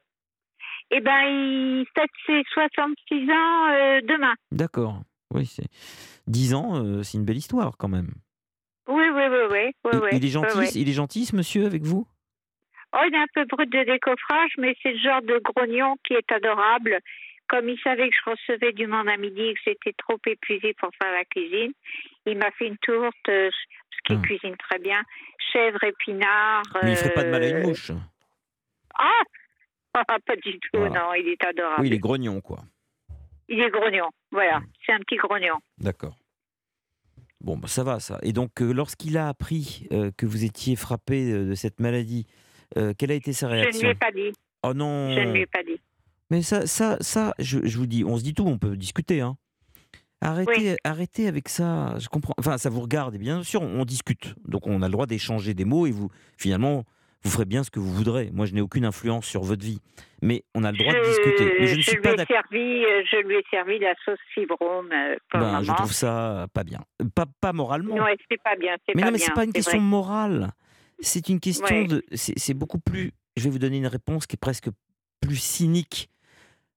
Eh ben, il fête ses 66 ans euh, demain. D'accord. Oui, c'est 10 ans, euh, c'est une belle histoire quand même. Oui, oui, oui, oui, oui, il, oui, il est gentil, oui. il est gentil, ce monsieur, avec vous? Oh, il est un peu brut de décoffrage, mais c'est le genre de grognon qui est adorable. Comme il savait que je recevais du monde à midi et que j'étais trop épuisée pour faire la cuisine, il m'a fait une tourte, euh, ce qu'il cuisine très bien, chèvre, épinard. Hmm. Mais il ferait pas de mal à une euh, mouche. Ah Ah, Pas du tout, Voilà. non, il est adorable. Oui, il est grognon, quoi. Il est grognon, voilà, c'est un petit grognon. D'accord. Bon, bah, ça va, ça. Et donc, euh, lorsqu'il a appris euh, que vous étiez frappé euh, de cette maladie, euh, quelle a été sa Je ne réaction lui ai pas dit. Oh non Je ne lui ai pas dit. Mais ça, ça, ça je, je vous dis, on se dit tout, on peut discuter. Hein. Arrêtez, arrêtez avec ça. Je comprends. Enfin, ça vous regarde, et bien sûr, on, on discute. Donc, on a le droit d'échanger des mots et vous, finalement, vous ferez bien ce que vous voudrez. Moi, je n'ai aucune influence sur votre vie. Mais on a le droit de discuter. Mais je ne suis lui pas ai d'accord. servi, euh, je lui ai servi la sauce fibrome euh, pour Ben, je trouve ça pas bien. Pas, pas moralement. Ouais, c'est pas bien, Mais pas non, mais c'est pas une question vrai. morale. C'est une question Ouais. de. C'est beaucoup plus. Je vais vous donner une réponse qui est presque plus cynique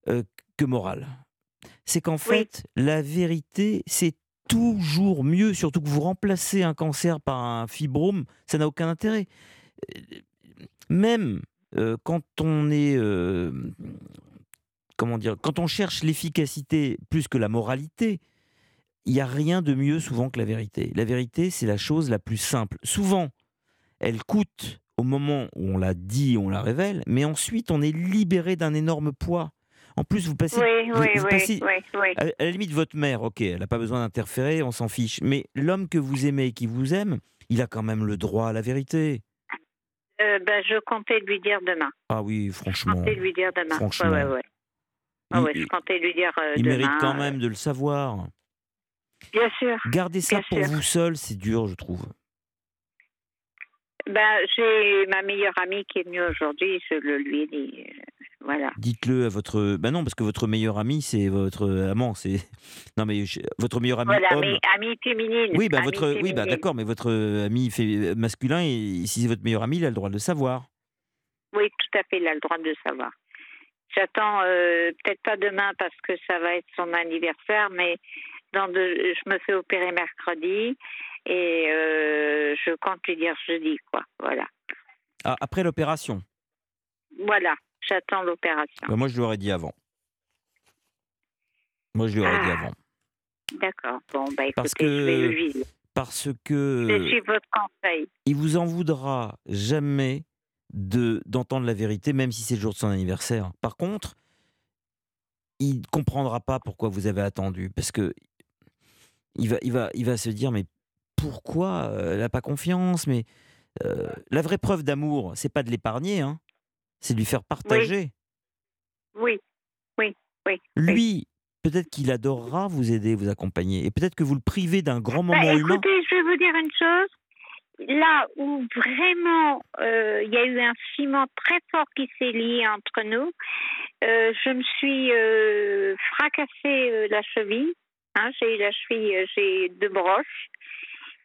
euh, que morale. C'est qu'en fait, la vérité, c'est toujours mieux, surtout que vous remplacez un cancer par un fibrome, ça n'a aucun intérêt. Même euh, quand on est. euh, comment dire Quand on cherche l'efficacité plus que la moralité, il n'y a rien de mieux souvent que la vérité. La vérité, c'est la chose la plus simple. Souvent, elle coûte au moment où on la dit, on la révèle, mais ensuite on est libéré d'un énorme poids. En plus, vous passez, Oui, vous- oui, vous oui, passez- oui, oui. à, à la limite, votre mère, ok, elle n'a pas besoin d'interférer, on s'en fiche. Mais l'homme que vous aimez et qui vous aime, il a quand même le droit à la vérité. Euh, ben, je comptais lui dire demain. Ah oui, Je franchement. comptais lui dire demain. Franchement. Ouais, ouais, ouais. Ah Il- je comptais lui dire euh, Il demain. mérite quand euh, même de le savoir. Bien sûr. Garder ça bien pour sûr. vous seul, c'est dur, je trouve. Ben, j'ai ma meilleure amie qui est venue aujourd'hui, je le lui ai dit. Voilà. Dites-le à votre. Ben non, parce que votre meilleur ami, c'est votre amant. C'est non, mais je- votre meilleur ami Voilà, homme. mais amie féminine. Oui, amie votre. Oui, féminine. d'accord, mais votre ami fait- masculin, et si c'est votre meilleur ami, il a le droit de le savoir. Oui, tout à fait, il a le droit de le savoir. J'attends, euh, peut-être pas demain parce que ça va être son anniversaire, mais dans de, je me fais opérer mercredi et euh, je compte lui dire jeudi, quoi. Voilà. Ah, après l'opération? Voilà, j'attends l'opération. Bah, moi, je lui aurais dit avant. Moi, je lui aurais dit Ah. avant. D'accord. Bon, bah écoutez, Parce je vais que. dire. Parce Je que. suis votre conseil. il vous en voudra jamais de d'entendre la vérité, même si c'est le jour de son anniversaire. Par contre, il comprendra pas pourquoi vous avez attendu, parce que il va, il va, il va se dire mais pourquoi euh, elle n'a pas confiance? Mais euh, la vraie preuve d'amour, c'est pas de l'épargner, hein, c'est de lui faire partager. Oui, oui, oui. Lui, peut-être qu'il adorera vous aider, vous accompagner, et peut-être que vous le privez d'un grand Bah, moment humain. écoutez, je vais vous dire une chose. Là où vraiment euh, il y a eu un ciment très fort qui s'est lié entre nous, euh, je me suis euh, fracassé euh, la cheville, hein, j'ai eu la cheville, j'ai deux broches.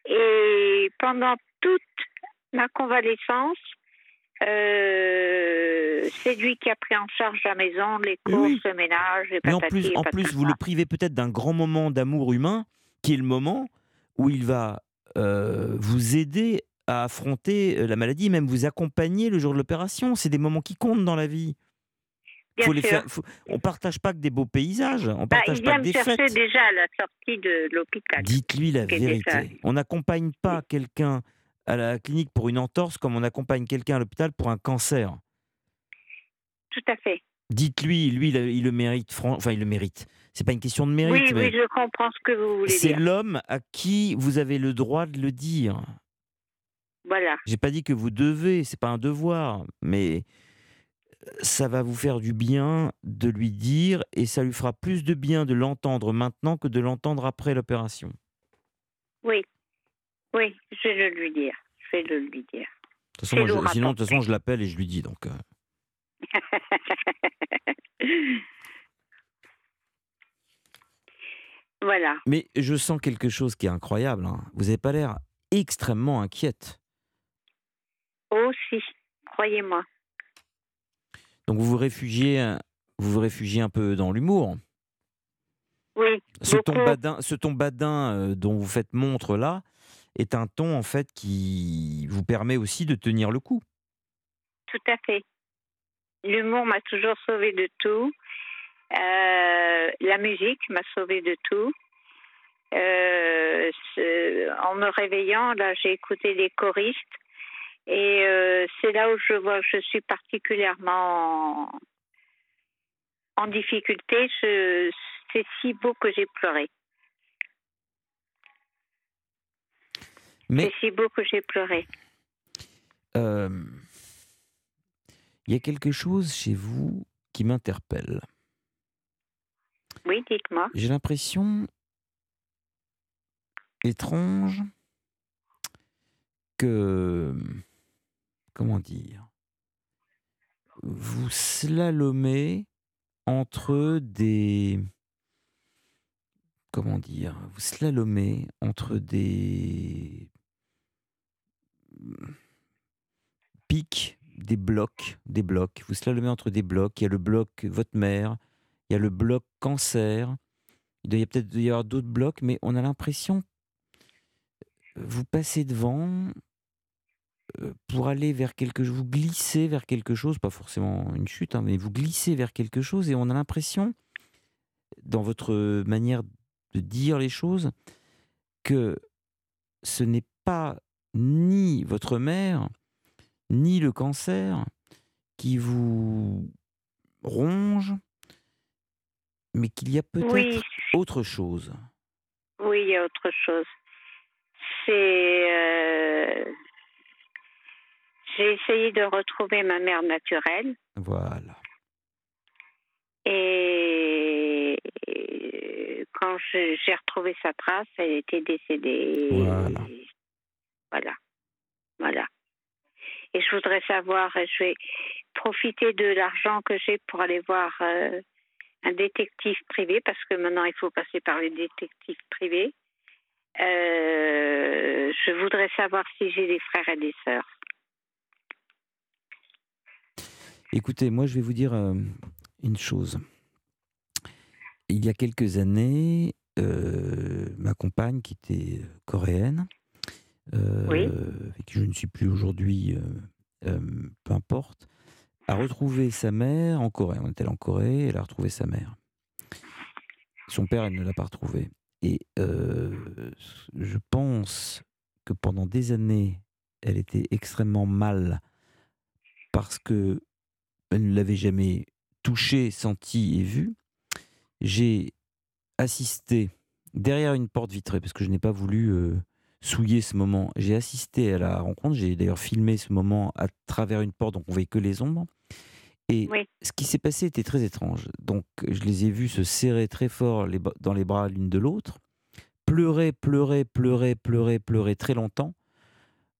Et pendant toute ma convalescence, euh, c'est lui qui a pris en charge la maison, les courses, oui. le ménage, et Mais en plus, en vous le privez peut-être d'un grand moment d'amour humain, qui est le moment où il va euh, vous aider à affronter euh, la maladie, même vous accompagner le jour de l'opération. C'est des moments qui comptent dans la vie. Bien Faut les faire, faut- on partage pas que des beaux paysages, on Bah, partage il pas vient que me des chercher fêtes. déjà à la sortie de l'hôpital. Dites-lui la vérité. déjà- On n'accompagne pas quelqu'un à la clinique pour une entorse comme on accompagne quelqu'un à l'hôpital pour un cancer. Tout à fait. Dites-lui, lui, il, le mérite. Enfin, il le mérite. C'est pas une question de Oui, mérite, mais oui, je comprends ce que vous voulez c'est dire. l'homme à qui vous avez le droit de le dire. Voilà. J'ai pas dit que vous devez, c'est pas un devoir, mais euh, ça va vous faire du bien de lui dire et ça lui fera plus de bien de l'entendre maintenant que de l'entendre après l'opération. Oui. Oui, je vais le lui dire. Je vais le lui dire. De toute façon, moi, je- sinon, de toute façon, je l'appelle et je lui dis donc. euh, voilà. Mais je sens quelque chose qui est incroyable. hein. Vous n'avez pas l'air extrêmement inquiète. Aussi, croyez-moi. Donc vous vous réfugiez, vous vous réfugiez un peu dans l'humour. Oui. Ce ton badin, ce ton badin euh, dont vous faites montre là est un ton en fait qui vous permet aussi de tenir le coup. Tout à fait. L'humour m'a toujours sauvé de tout. Euh, la musique m'a sauvé de tout. Euh, en me réveillant, là, j'ai écouté les choristes. Et euh, c'est là où je vois que je suis particulièrement en, en difficulté. C'est si beau que j'ai pleuré. Mais C'est si beau que j'ai pleuré. euh, il y a quelque chose chez vous qui m'interpelle. Oui, dites-moi. J'ai l'impression étrange que comment dire vous slalomez entre des comment dire vous slalomez entre des pics des blocs des blocs. Vous slalomez entre des blocs. Il y a le bloc votre mère il y a le bloc cancer. Il doit y peut-être y avoir d'autres blocs mais on a l'impression vous passez devant euh, pour aller vers quelque chose, vous glissez vers quelque chose, pas forcément une chute, hein, mais vous glissez vers quelque chose et on a l'impression, dans votre manière de dire les choses, que ce n'est pas ni votre mère, ni le cancer qui vous ronge, mais qu'il y a peut-être Oui. autre chose. Oui, il y a autre chose. C'est. euh, J'ai essayé de retrouver ma mère naturelle Voilà. et quand j'ai retrouvé sa trace, elle était décédée. Voilà. Voilà. Voilà. Et je voudrais savoir, je vais profiter de l'argent que j'ai pour aller voir euh, un détective privé, parce que maintenant il faut passer par les détectives privés. Euh, je voudrais savoir si j'ai des frères et des sœurs. Écoutez, moi je vais vous dire euh, une chose. Il y a quelques années, euh, ma compagne, qui était coréenne, euh, Oui. avec qui je ne suis plus aujourd'hui, euh, euh, peu importe, a retrouvé sa mère en Corée. On était en Corée, elle a retrouvé sa mère. Son père, elle ne l'a pas retrouvé. Et euh, je pense que pendant des années, elle était extrêmement mal parce que elle ne l'avait jamais touché, senti et vu. J'ai assisté derrière une porte vitrée parce que je n'ai pas voulu euh, souiller ce moment. J'ai assisté à la rencontre. J'ai d'ailleurs filmé ce moment à travers une porte, donc on voyait que les ombres. Et ce qui s'est passé était très étrange. Donc je les ai vus se serrer très fort les dans les bras l'une de l'autre, pleurer, pleurer, pleurer, pleurer, pleurer très longtemps.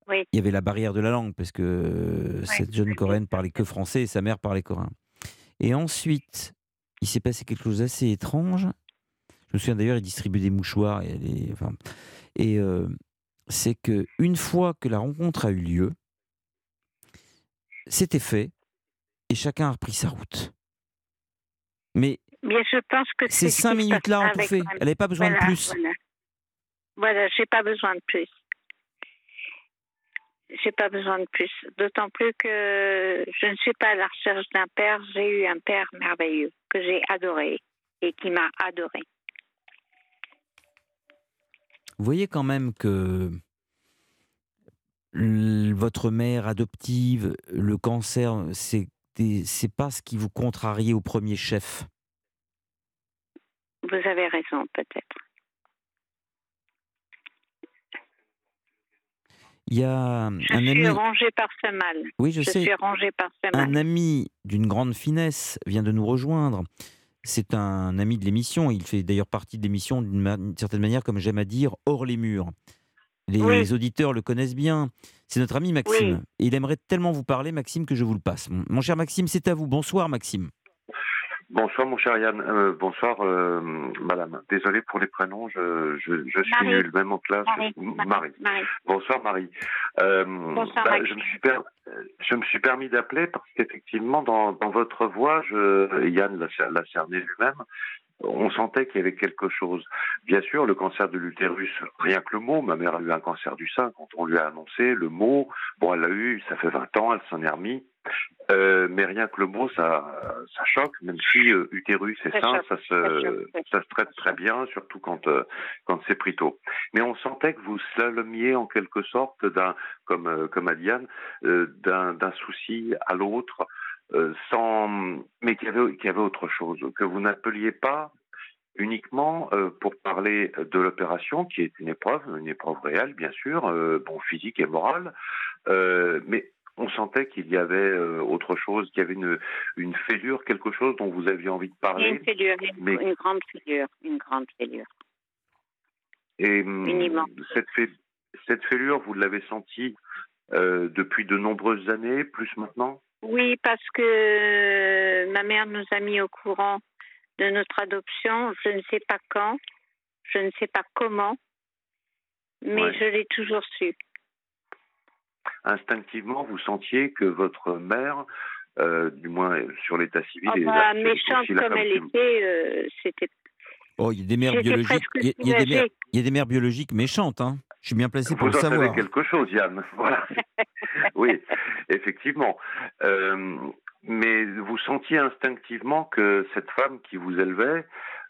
Oui. Il y avait la barrière de la langue parce que euh, cette jeune coréenne parlait que français et sa mère parlait coréen. Et ensuite, il s'est passé quelque chose d'assez étrange. Je me souviens d'ailleurs, il distribuait des mouchoirs. Et, les- enfin, et euh, c'est que une fois que la rencontre a eu lieu, c'était fait et chacun a repris sa route. Mais Bien, je pense que ces cinq minutes-là ont tout fait. Elle n'avait pas besoin de plus. Voilà, voilà j'ai pas besoin de plus. J'ai pas besoin de plus. D'autant plus que je ne suis pas à la recherche d'un père. J'ai eu un père merveilleux que j'ai adoré et qui m'a adoré. Vous voyez quand même que votre mère adoptive, le cancer, c'est c'est pas ce qui vous contrariait au premier chef? Vous avez raison, peut-être. Il y a Je un suis ami, rongée par ce mal. Oui, je sais. suis rongée par ce mal. un ami d'une grande finesse vient de nous rejoindre. C'est un ami de l'émission. Il fait d'ailleurs partie de l'émission d'une ma- certaine manière, comme j'aime à dire, hors les murs. Les Oui. auditeurs le connaissent bien. C'est notre ami Maxime. Oui. Et il aimerait tellement vous parler, Maxime, que je vous le passe. Mon cher Maxime, c'est à vous. Bonsoir, Maxime. Bonsoir mon cher Yann, Euh, bonsoir euh, madame. Désolé pour les prénoms, je, je, je suis nul, même en classe. Marie. Marie. Marie. Bonsoir Marie. Euh, Bonsoir, bah, je, me suis per- je me suis permis d'appeler parce qu'effectivement dans, dans votre voix, je, Yann l'a cer- l'a cerné lui-même, on sentait qu'il y avait quelque chose. Bien sûr, le cancer de l'utérus, rien que le mot, ma mère a eu un cancer du sein, quand on lui a annoncé le mot, bon elle l'a eu, ça fait 20 ans, elle s'en est remis. Euh, mais rien que le mot, ça, ça choque, même si euh, utérus et sein, ça se, ça se traite très bien, surtout quand, euh, quand c'est pris tôt. Mais on sentait que vous slalomiez en quelque sorte, d'un, comme, comme d'un, souci à l'autre, sans, mais qu'il y, avait, qu'il y avait autre chose, que vous n'appeliez pas uniquement euh, pour parler de l'opération, qui est une épreuve, une épreuve réelle, bien sûr, euh, bon, physique et morale, euh, mais on sentait qu'il y avait euh, autre chose, qu'il y avait une, une fêlure, quelque chose dont vous aviez envie de parler. une fêlure, une, mais- une grande fêlure, une grande fêlure. Et hum, cette, fê- cette fêlure, vous l'avez sentie euh, depuis de nombreuses années, plus maintenant? Oui, parce que ma mère nous a mis au courant de notre adoption. Je ne sais pas quand, je ne sais pas comment, mais Ouais. je l'ai toujours su. Instinctivement, vous sentiez que votre mère, euh, du moins sur l'état civil, bah, méchante comme femme elle était, euh, c'était. Oh, il y a des mères biologiques. presque Il y a, il y a des mères, soulagée. il y a des mères biologiques méchantes. Hein. Je suis bien placé pour Vous le en savez savoir. quelque chose, Yann. Voilà. oui, effectivement. Euh, mais vous sentiez instinctivement que cette femme qui vous élevait,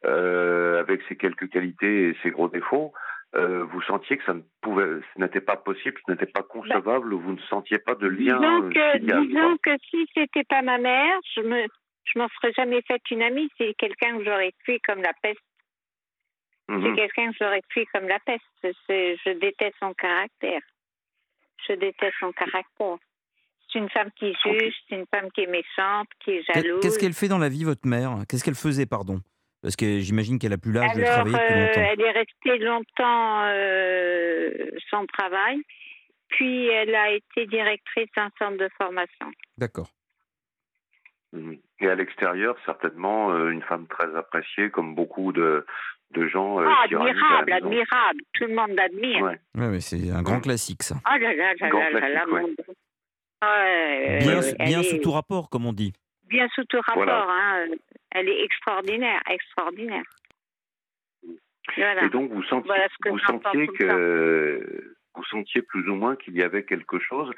euh, avec ses quelques qualités et ses gros défauts, euh, vous sentiez que ça ne pouvait, ce n'était pas possible, ce n'était pas concevable, vous ne sentiez pas de lien Disons euh, que, filial, disons que si c'était pas ma mère, je me, je m'en serais jamais fait une amie. C'est quelqu'un que j'aurais fui comme la peste. C'est Mhm. quelqu'un que j'aurais fui comme la peste. C'est- je déteste son caractère. Je déteste son caractère. C'est une femme qui juge, c'est une femme qui est méchante, qui est jalouse. Qu'est-ce qu'elle fait dans la vie, votre mère? Qu'est-ce qu'elle faisait, pardon? Parce que j'imagine qu'elle a plus l'âge de travailler depuis euh, longtemps. elle est restée longtemps euh, sans travail, puis elle a été directrice d'un centre de formation. D'accord. Mhm. Et à l'extérieur, certainement, euh, une femme très appréciée, comme beaucoup de, de gens euh, Ah, qui admirable, admirable. Tout le monde l'admire. Ouais. Ouais, mais c'est un grand classique, ça. Oh là là là Grand là là là, classique, ouais. mon Bien, sous- est tout rapport, comme on dit. bien sous tout rapport. Voilà. hein. Elle est extraordinaire, extraordinaire. Voilà. Et donc vous sentiez, Voilà ce que vous sentiez que vous sentiez plus ou moins qu'il y avait quelque chose,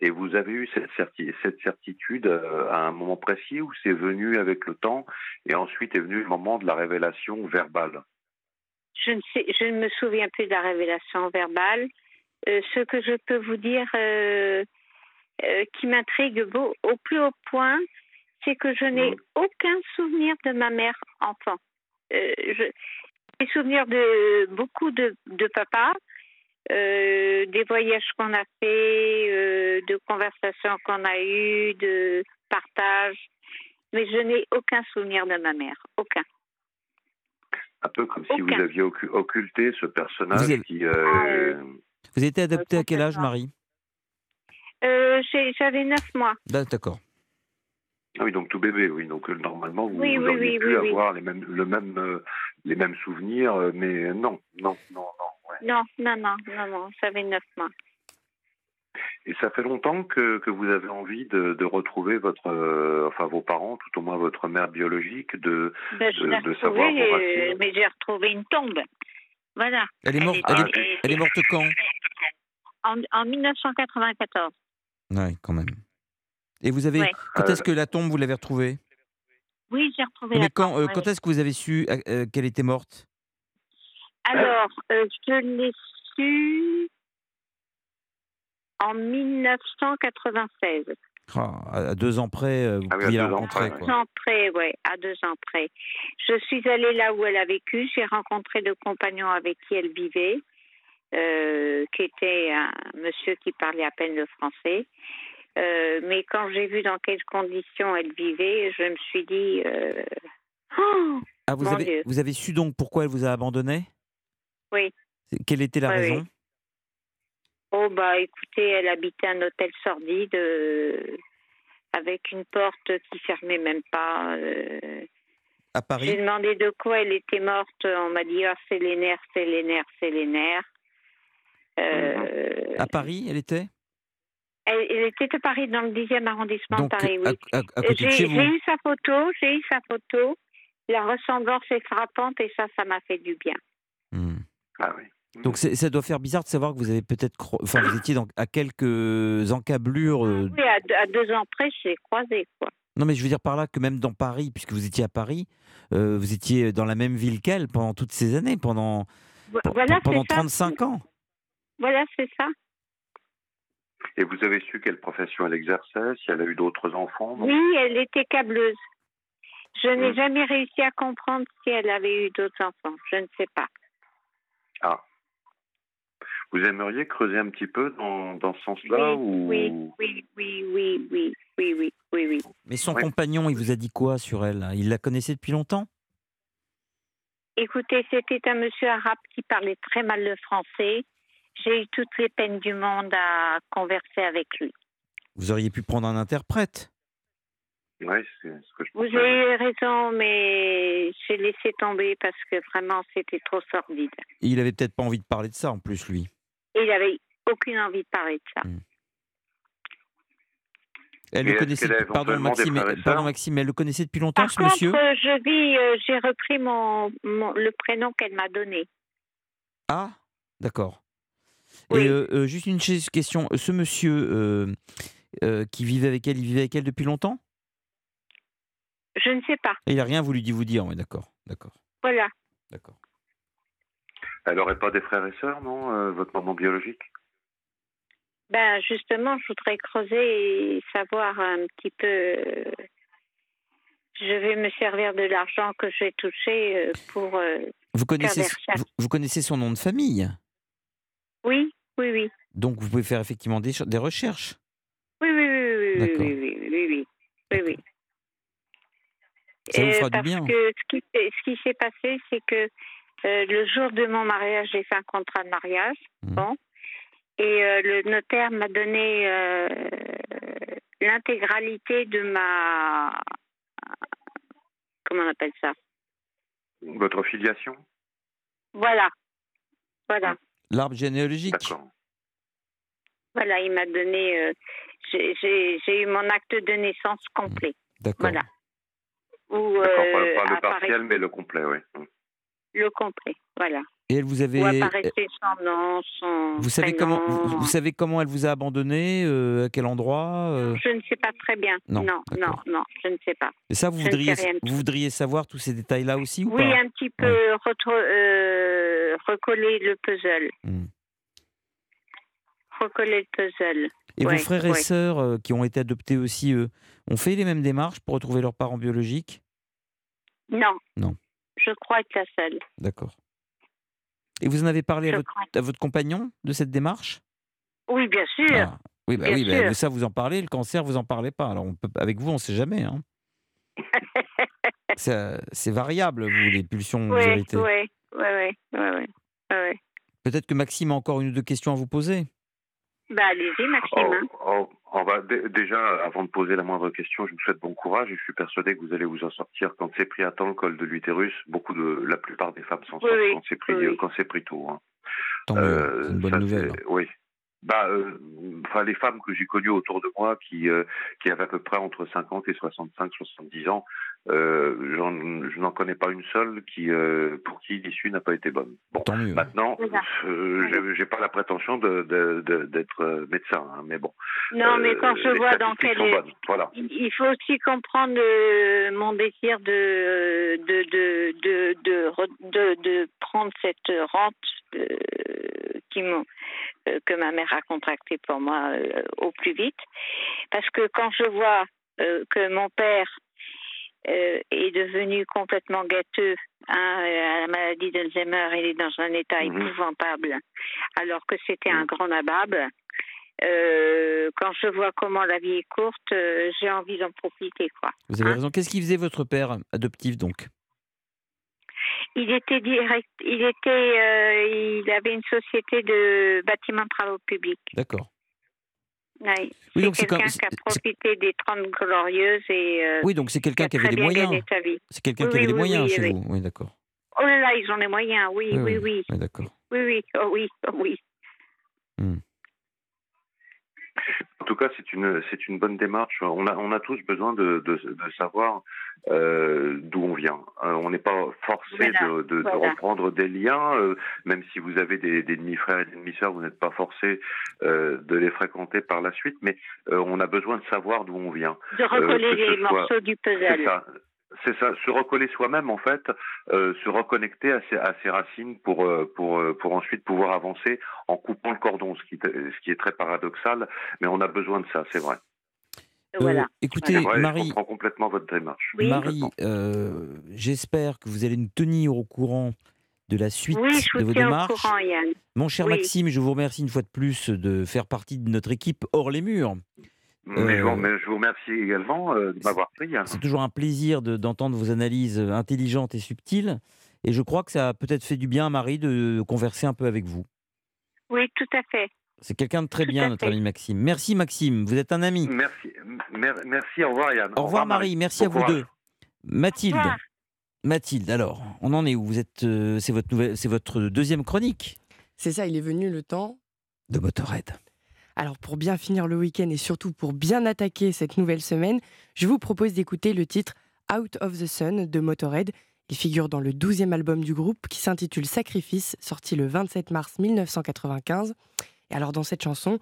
et vous avez eu cette, certi- cette certitude euh, à un moment précis où c'est venu avec le temps, et ensuite est venu le moment de la révélation verbale? Je ne, sais, je ne me souviens plus de la révélation verbale. Euh, ce que je peux vous dire euh, euh, qui m'intrigue au plus haut point, c'est que je n'ai aucun souvenir de ma mère enfant. Euh, je- des souvenirs de beaucoup de, de papa, euh, des voyages qu'on a fait, euh, de conversations qu'on a eues, de partage, mais je n'ai aucun souvenir de ma mère, aucun. Un peu comme si vous aviez occu- occulté ce personnage Vous avez- qui... euh, Vous avez été adopté à quel âge. Marie? Euh, J'avais neuf mois. Ah, D'accord. Ah oui, donc tout bébé, oui. Donc euh, normalement, vous, Oui, vous oui, auriez oui, pu oui, oui. avoir les mêmes, le même, euh, les mêmes souvenirs, euh, mais non, non, non, non. ouais. Non, non, non, non, non, j'avais neuf mois. Et ça fait longtemps que, que vous avez envie de, de retrouver votre, euh, enfin vos parents, tout au moins votre mère biologique, de, Ben, de, de savoir vos euh, racines. mais j'ai retrouvé une tombe. Voilà. Elle est morte, elle est, elle est morte quand? En, en 1994. Ouais, quand même. Et vous avez. Ouais. Quand est-ce que la tombe, vous l'avez retrouvée? Oui, j'ai retrouvé Mais la quand, tombe, euh, ouais. quand est-ce que vous avez su euh, euh, qu'elle était morte? Alors, euh, je l'ai su en 1996. Ah, à à deux ans près, euh, vous Ah oui, à pouviez la deux ans rencontrer. près, quoi. Deux ans près, ouais, à deux ans près. Je suis allée là où elle a vécu. J'ai rencontré le compagnon avec qui elle vivait, euh, qui était un monsieur qui parlait à peine le français. Euh, mais quand j'ai vu dans quelles conditions elle vivait, je me suis dit, euh, oh, Ah, vous avez, Dieu. vous avez su donc pourquoi elle vous a abandonné? Oui. Quelle était la Oui, oui. raison? Oh bah écoutez, elle habitait un hôtel sordide euh, avec une porte qui fermait même pas. À J'ai Paris demandé de quoi elle était morte. On m'a dit ah c'est les nerfs, c'est les nerfs, c'est les nerfs. À Paris, elle était? Elle, elle était à Paris dans le 10e arrondissement Donc, de Paris. à, Oui. à- à côté de J'ai chez vous j'ai eu sa photo, j'ai eu sa photo. La ressemblance est frappante et ça, ça m'a fait du bien. Hmm. Ah oui. Donc c'est- ça doit faire bizarre de savoir que vous avez peut-être, cro- enfin vous étiez dans- à quelques encablures. euh, Oui, à, deux- à deux ans près, je l'ai croisé quoi. Non mais je veux dire par là que même dans Paris, puisque vous étiez à Paris, euh, vous étiez dans la même ville qu'elle pendant toutes ces années, pendant Voilà, pendant c'est ça. 35 ans. Voilà, c'est ça. Et vous avez su quelle profession elle exerçait, si elle a eu d'autres enfants non? Oui, elle était câbleuse. Je n'ai Mm. jamais réussi à comprendre si elle avait eu d'autres enfants. Je ne sais pas. Ah. Vous aimeriez creuser un petit peu dans, dans ce sens-là ou... Oui, oui, oui, oui, oui, oui, oui, oui, oui. Mais son Ouais. compagnon, il vous a dit quoi sur elle? Il la connaissait depuis longtemps? Écoutez, c'était un monsieur arabe qui parlait très mal le français. J'ai eu toutes les peines du monde à converser avec lui. Vous auriez pu prendre un interprète. Oui, c'est ce que je Vous pensais. avez raison, mais j'ai laissé tomber parce que vraiment c'était trop sordide. Et il avait peut-être pas envie de parler de ça en plus, lui. Il avait aucune envie de parler de ça. Elle Et le connaissait. Pardon Maxime, pardon Maxime, elle le connaissait depuis longtemps Par ce contre, monsieur euh, je vis, euh, j'ai repris mon, mon- le prénom qu'elle m'a donné. Ah, d'accord. Oui. Et euh, euh, juste une question, ce monsieur euh, euh, qui vivait avec elle, il vivait avec elle depuis longtemps? Je ne sais pas. Et il a rien voulu vous dire, oui, d'accord, d'accord, Voilà. d'accord. Elle n'aurait pas des frères et sœurs, non, euh, votre maman biologique? Ben justement, je voudrais creuser et savoir un petit peu. Je vais me servir de l'argent que j'ai touché pour. euh, Vous connaissez, vous, vous connaissez son nom de famille, Oui, oui, oui. donc vous pouvez faire effectivement des, des recherches. Oui, oui, oui, oui, oui, oui, oui, oui, oui, oui, oui. Ça vous Euh, fera du parce bien. que ce qui, s'est- ce qui s'est passé, c'est que euh, le jour de mon mariage, j'ai fait un contrat de mariage. Mmh. Bon. Et euh, le notaire m'a donné euh, l'intégralité de ma. Comment on appelle ça? Votre filiation? Voilà. Voilà. L'arbre généalogique. D'accord. Voilà, il m'a donné. euh, j'ai- eu mon acte de naissance complet. D'accord. Voilà. Pas, euh, pas le partiel, mais le complet, oui. le complet. Voilà. Et elle vous avait. Apparaissait nom. Vous savez prénom. comment vous, vous savez comment elle vous a abandonné, euh, à quel endroit euh Je ne sais pas très bien. Non, non, non, non, je ne sais pas. Et ça, vous Je voudriez, vous voudriez savoir tous ces détails-là aussi ou Oui, pas un petit peu euh, recoller le puzzle. Hmm. Recoller le puzzle. Et Ouais, vos frères et sœurs qui ont été adoptés aussi, eux, ont fait les mêmes démarches pour retrouver leurs parents biologiques? Non. Non. Je crois être la seule. D'accord. Et vous en avez parlé à votre, crois. à votre compagnon de cette démarche? Oui, bien sûr. Ah, Oui, bah Bien oui, bah, sûr. ça vous en parlez, le cancer vous en parlez pas. Alors on peut, avec vous, on ne sait jamais. Hein. C'est variable, vous, les pulsions Oui, oui, oui, oui, oui, oui. Peut-être que Maxime a encore une ou deux questions à vous poser? Bah, allez-y, Maxime. hein. Oh, on va Bah, dé- déjà, avant de poser la moindre question, je vous souhaite bon courage et je suis persuadé que vous allez vous en sortir. Quand c'est pris à temps le col de l'utérus, beaucoup de, la plupart des femmes s'en sortent oui, quand c'est pris, oui, quand c'est pris tôt. hein. Tant Euh, c'est une bonne ça, nouvelle. c'est- Oui. Bah, euh, enfin, les femmes que j'ai connues autour de moi qui, euh, qui avaient à peu près entre 50 et 65, 70 ans, euh, je n'en connais pas une seule qui, euh, pour qui l'issue n'a pas été bonne. Bon, Tant mieux. maintenant, euh, j'ai- pas la prétention de- de- de- d'être euh, médecin, hein, mais bon. Non, mais quand je vois dans quel voilà. Il faut aussi comprendre euh, mon désir de de de de de, re- de, de prendre cette rente euh, qui euh, que ma mère a contractée pour moi euh, au plus vite, parce que quand je vois euh, que mon père euh, est devenu complètement gâteux hein, à la maladie d'Alzheimer, il est dans un état Mhm. épouvantable, alors que c'était un grand nabab. Euh, quand je vois comment la vie est courte, euh, j'ai envie d'en profiter, quoi. Vous avez Hein raison. Qu'est-ce qu'il faisait votre père adoptif donc? Il était direct, il était, euh, il avait une société de bâtiments de travaux publics. D'accord. Oui, donc c'est quelqu'un qui a profité des 30 glorieuses et euh, Oui, donc c'est quelqu'un qui avait bien moyens. gagné sa vie. C'est quelqu'un Oui, qui avait oui, les oui, moyens chez vous. Oui, d'accord. Oh là là, ils ont les moyens, oui, Oui, oui, oui. oui, Oui, d'accord. oui, oui, oh oui, oh oui. En tout cas, c'est une c'est une bonne démarche. On a on a tous besoin de de, de savoir euh, d'où on vient. Euh, on n'est pas forcé Voilà, de, de, de voilà. reprendre des liens, euh, même si vous avez des, des demi-frères et des demi-sœurs, vous n'êtes pas forcé de les fréquenter par la suite. Mais on a besoin de savoir d'où on vient. De recoller les soit- morceaux du puzzle. C'est ça. Se recoller soi-même en fait, euh, se reconnecter à ses, à ses racines pour euh, pour euh, pour ensuite pouvoir avancer en coupant le cordon, ce qui ce qui est très paradoxal, mais on a besoin de ça, c'est vrai. Voilà. Écoutez, vrai, Marie, je comprends complètement votre démarche. Marie, euh, j'espère que vous allez nous tenir au courant de la suite Oui, je de vos tiens au démarches. courant, Yann. Mon cher Oui. Maxime, je vous remercie une fois de plus de faire partie de notre équipe hors les murs. Mais, je, Euh, vous, mais je vous remercie également euh, de m'avoir pris. hein. C'est toujours un plaisir de- d'entendre vos analyses intelligentes et subtiles. Et je crois que ça a peut-être fait du bien à Marie de converser un peu avec vous. Oui, tout à fait. C'est quelqu'un de très Tout bien, notre fait. ami Maxime. Merci Maxime, vous êtes un ami. Merci, mer- merci, au revoir Yann. Au revoir Marie, merci à vous courage. deux. Mathilde. Mathilde, alors, on en est où? Vous êtes, euh, c'est votre nouvelle, c'est votre deuxième chronique? C'est ça, il est venu le temps. de Motorhead. Alors pour bien finir le week-end et surtout pour bien attaquer cette nouvelle semaine, je vous propose d'écouter le titre Out of the Sun de Motorhead. Il figure dans le 12e album du groupe qui s'intitule Sacrifice, sorti le 27 mars 1995. Et alors dans cette chanson,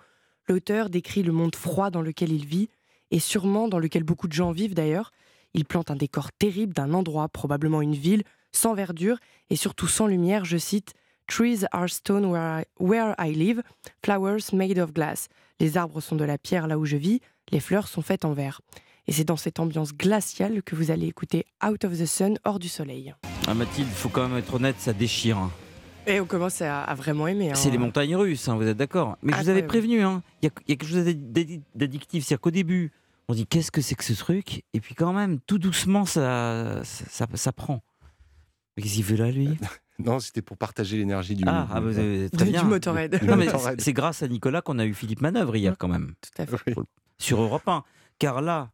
l'auteur décrit le monde froid dans lequel il vit et sûrement dans lequel beaucoup de gens vivent d'ailleurs. Il plante un décor terrible d'un endroit, probablement une ville, sans verdure et surtout sans lumière, je cite Trees are stone where I, where I live, flowers made of glass. Les arbres sont de la pierre là où je vis, les fleurs sont faites en verre. Et c'est dans cette ambiance glaciale que vous allez écouter Out of the Sun, hors du soleil. Ah Mathilde, il faut quand même être honnête, ça déchire. hein. Et on commence à, à vraiment aimer. hein. C'est les montagnes russes, hein, vous êtes d'accord? Mais je vous avais prévenu, hein, il y, a- il y a quelque chose d'addi- d'addictif. C'est-à-dire qu'au début, on dit qu'est-ce que c'est que ce truc? Et puis quand même, tout doucement, ça, ça, ça- ça prend. Mais qu'est-ce qu'il fait là, lui? Non, c'était pour partager l'énergie du. Ah, ah, vous avez- très Du- bien. du Motorhead. Non, mais Motorhead. c'est- grâce à Nicolas qu'on a eu Philippe Manœuvre hier, quand même, Tout à fait. sur Europe 1. Car là,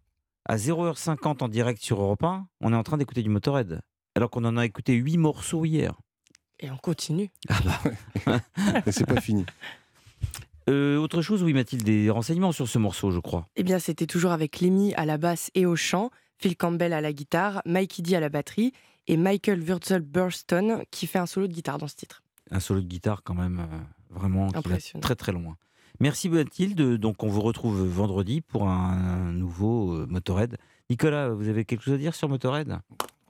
à 0h50 en direct sur Europe 1, on est en train d'écouter du Motorhead. Alors qu'on en a écouté 8 morceaux hier. Et on continue. Mais c'est pas fini. Euh, autre chose, oui, Mathilde, des renseignements sur ce morceau, je crois. Eh bien, c'était toujours avec Lemmy à la basse et au chant, Phil Campbell à la guitare, Mikey D à la batterie et Michael Wurzel Burston qui fait un solo de guitare dans ce titre. un solo de guitare quand même euh, vraiment Impressionnant. très très loin. Merci Mathilde, donc on vous retrouve vendredi pour un, nouveau euh, Motorhead. Nicolas, vous avez quelque chose à dire sur Motorhead?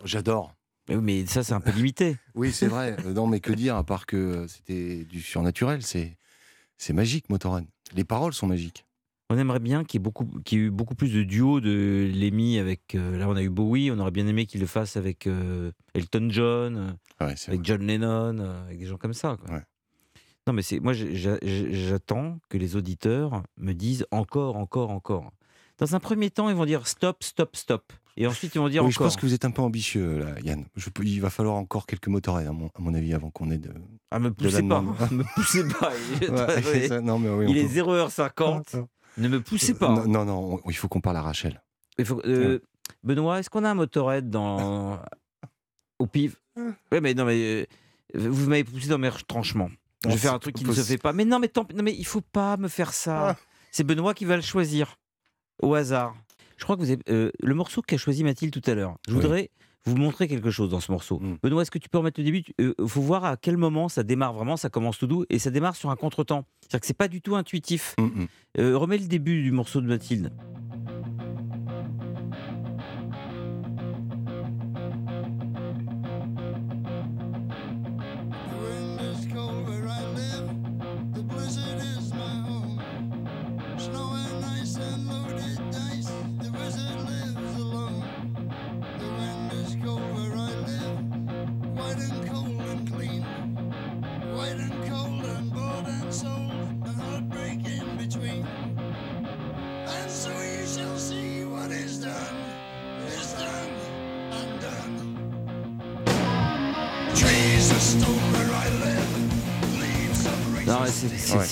J'adore. Mais ça c'est un peu limité. Oui, c'est vrai. Euh, Non, mais que dire à part que c'était du surnaturel. C'est c'est magique, Motorhead. Les paroles sont magiques. On aimerait bien qu'il y ait beaucoup, qu'il y ait eu beaucoup plus de duos de Lemmy avec. euh, là, on a eu Bowie. On aurait bien aimé qu'il le fasse avec euh, Elton John, Ouais, avec vrai. John Lennon, euh, avec des gens comme ça. quoi. Ouais. Non, mais c'est moi, j'attends que les auditeurs me disent encore, encore, encore. Dans un premier temps, ils vont dire stop, stop, stop, et ensuite ils vont dire Oui, je encore. pense que vous êtes un peu ambitieux, là, Yann. Je il va falloir encore quelques Motorhead, à mon, à mon avis, avant qu'on ait de. Ah, me de poussez la pas, me poussez pas. Il Ouais, ça. Non, mais oui, il est peut- 0h50. Ne me poussez pas. Non, non, non, on- il faut qu'on parle à Rachel. Il faut- euh, Benoît, est-ce qu'on a un motorhead dans au pif? Oui, mais non, mais euh, vous m'avez poussé dans mes retranchements. Je vais faire un truc qui ne se fait pas. Mais non, mais tant. Non, mais il faut pas me faire ça. C'est Benoît qui va le choisir au hasard. Je crois que vous avez euh, le morceau qu'a choisi Mathilde tout à l'heure. Je Oui. Vous montrer quelque chose dans ce morceau. Benoît, est-ce que tu peux remettre le début Il faut voir à quel moment ça démarre vraiment. Ça commence tout doux et ça démarre sur un contretemps. C'est-à-dire que c'est pas du tout intuitif. Euh, remets le début du morceau de Mathilde.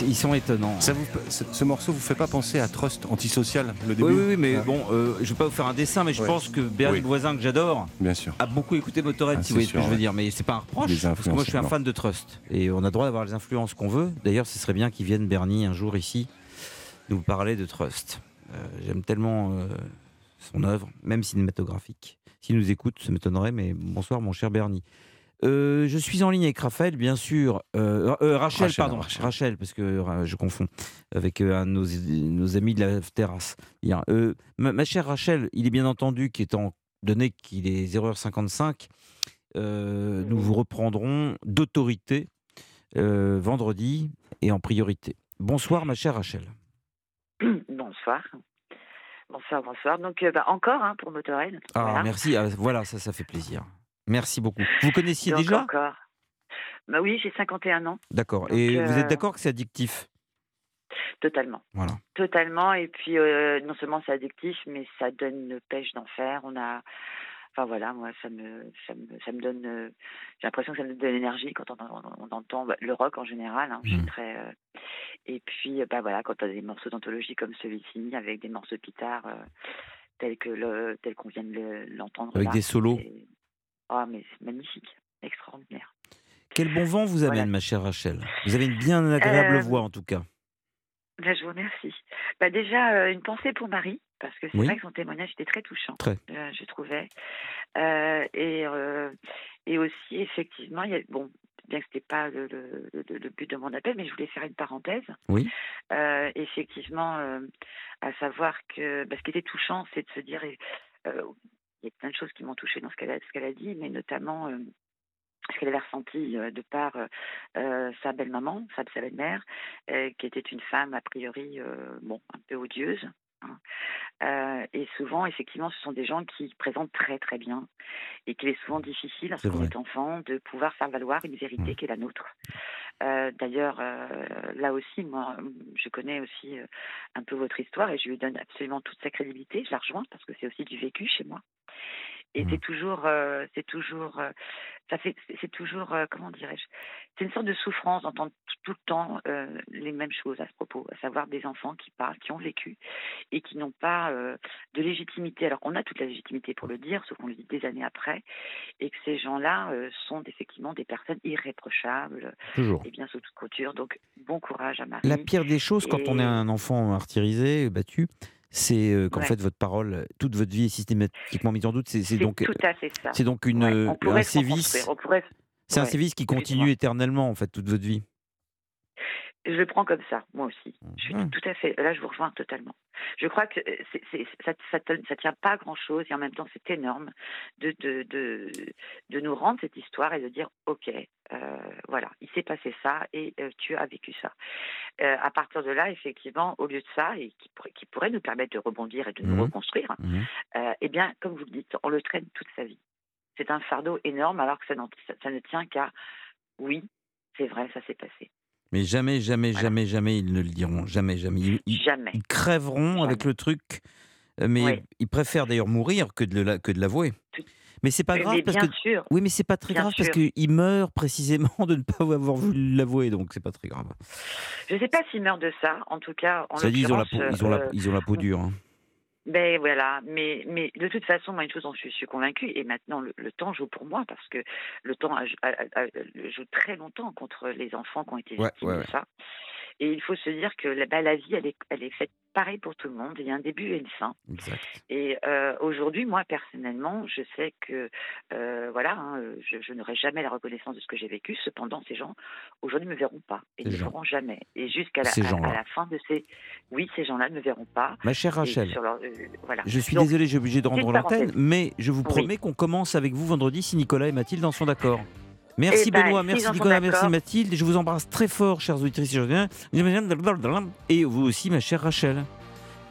Ils sont étonnants. Ça vous, ce, ce morceau vous fait pas penser à Trust Antisocial, le début Oui, oui, mais Ah. bon, euh, je vais pas vous faire un dessin, mais je Ouais. pense que Bernie Oui. Voisin, que j'adore, Bien sûr. a beaucoup écouté Motorhead, Ah, si vous voyez ce que je veux dire. Mais c'est pas un reproche, parce que moi je suis un fan de Trust. Et on a droit d'avoir les influences qu'on veut. D'ailleurs, ce serait bien qu'il vienne, Bernie, un jour ici, nous parler de Trust. Euh, J'aime tellement euh, son œuvre, même cinématographique. S'il nous écoute, ça m'étonnerait, mais bonsoir, mon cher Bernie. Euh, je suis en ligne avec Raphaël, bien sûr. Euh, euh, Rachel, Rachel, pardon. Rachel. Rachel. parce que euh, je confonds avec euh, un de nos, nos amis de la terrasse. Hier. Euh, ma, ma chère Rachel, il est bien entendu qu'étant donné qu'il est 0h55, euh, nous vous reprendrons d'autorité euh, vendredi et en priorité. Bonsoir, ma chère Rachel. Bonsoir. Bonsoir, bonsoir. Donc, euh, bah, encore hein, pour Motorhead. Ah, Voilà. merci. Ah, voilà, ça, ça fait plaisir. Merci beaucoup. Vous connaissiez Donc, déjà encore. Bah oui, j'ai 51 ans. D'accord. Et vous êtes euh, d'accord que c'est addictif? Totalement. Voilà. Totalement. Et puis, euh, non seulement c'est addictif, mais ça donne une pêche d'enfer. On a. Enfin voilà, moi, ça me, ça me, ça me donne. euh, J'ai l'impression que ça me donne de l'énergie quand on, on- on entend bah, le rock en général. hein, je suis très. euh, et puis, bah voilà, quand on a des morceaux d'anthologie comme celui-ci, avec des morceaux de guitare tels que le, tels qu'on vient de le- l'entendre. Avec là, des solos. Ah, mais c'est magnifique, extraordinaire. Quel bon vent vous amène, Voilà. ma chère Rachel Vous avez une bien agréable Euh, voix, en tout cas. Ben, je vous remercie. Bah, déjà, euh, une pensée pour Marie, parce que c'est Oui. vrai que son témoignage était très touchant, Très. euh, je trouvais. Et, et aussi, effectivement, il y a, bon, bien que ce n'était pas le, le- le- le but de mon appel, mais je voulais faire une parenthèse. Oui. Effectivement, à savoir que bah, ce qui était touchant, c'est de se dire, il y a plein de choses qui m'ont touchée dans ce qu'elle a, dit, mais notamment euh, ce qu'elle avait ressenti euh, de par euh, sa belle-maman, sa, sa belle-mère, qui était une femme a priori bon, un peu odieuse. hein. Et souvent, effectivement, ce sont des gens qui présentent très très bien et qu'il est souvent difficile, lorsqu'on est enfant, de pouvoir faire valoir une vérité qui est la nôtre. Euh, D'ailleurs, euh, là aussi, moi, je connais aussi euh, un peu votre histoire et je lui donne absolument toute sa crédibilité. Je la rejoins parce que c'est aussi du vécu chez moi. Et c'est toujours, euh, c'est toujours, euh, ça fait, c'est- c'est toujours, euh, comment dirais-je, c'est une sorte de souffrance d'entendre tout, le temps euh, les mêmes choses à ce propos, à savoir des enfants qui parlent, qui ont vécu et qui n'ont pas euh, de légitimité. Alors qu'on a toute la légitimité pour le dire, sauf qu'on le dit des années après, et que ces gens-là euh, sont effectivement des personnes irréprochables Toujours. et bien sous toute couture. Donc bon courage à Marie. La pire des choses, quand on est un enfant martyrisé, battu, c'est euh, qu'en Ouais. fait votre parole, toute votre vie est systématiquement mise en doute. C'est donc, tout à fait ça. c'est donc une, Ouais, euh, un sévice. C'est un sévice qui continue éternellement en fait toute votre vie. Je le prends comme ça, moi aussi. Je suis Mhm. tout à fait. Là, je vous rejoins totalement. Je crois que euh, ça, ça, ça tient pas à grand chose et en même temps, c'est énorme de, de, de, de nous rendre cette histoire et de dire ok, euh, voilà, il s'est passé ça et euh, tu as vécu ça. Euh, à partir de là, effectivement, au lieu de ça et qui, pourrait- qui pourrait nous permettre de rebondir et de nous Mhm. reconstruire, euh, eh bien, comme vous le dites, on le traîne toute sa vie. C'est un fardeau énorme alors que ça- ça ne tient qu'à oui, c'est vrai, ça s'est passé. Mais jamais, jamais, jamais, jamais ils ne le diront. Jamais, jamais. Ils, ils- Jamais. ils crèveront avec le truc, euh, mais Oui. ils préfèrent d'ailleurs mourir que de l'avouer. Mais c'est pas grave parce que sûr. oui, mais c'est pas très Bien grave parce qu'il meurt précisément de ne pas avoir voulu l'avouer, donc c'est pas très grave. Je ne sais pas s'il meurt de ça. En tout cas, en Ça dit, ils ont la peau, l'occurrence, ils ont la, ils ont la peau dure. hein. Ben voilà, mais, mais de toute façon, moi, une chose dont je suis convaincue, et maintenant le, le temps joue pour moi, parce que le temps a- a- a- a- joue très longtemps contre les enfants qui ont été Ouais, victimes ouais, de ouais. ça. Et il faut se dire que la, ben, la vie, elle est, elle est faite pareil pour tout le monde. Il y a un début et une fin. Exact. Et euh, aujourd'hui, moi, personnellement, je sais que, euh, voilà, hein, je, je n'aurai jamais la reconnaissance de ce que j'ai vécu. Cependant, ces gens, aujourd'hui, ne me verront pas. Et ne me verront jamais. Et jusqu'à la, Ces à- gens-là. à la fin de ces... Oui, ces gens-là ne me verront pas. Ma chère Rachel, leur- euh, voilà. Je suis désolé, j'ai obligé de rendre l'antenne, mais je vous Oui. promets qu'on commence avec vous vendredi si Nicolas et Mathilde en sont d'accord. Merci Eh ben, Benoît, merci Nicolas, merci. Mathilde. Je vous embrasse très fort, chers auditrices et chers auditeurs. Et vous aussi, ma chère Rachel.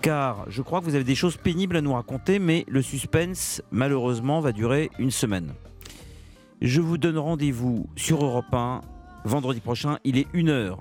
Car je crois que vous avez des choses pénibles à nous raconter, mais le suspense, malheureusement, va durer une semaine. Je vous donne rendez-vous sur Europe 1 vendredi prochain. Il est 1h.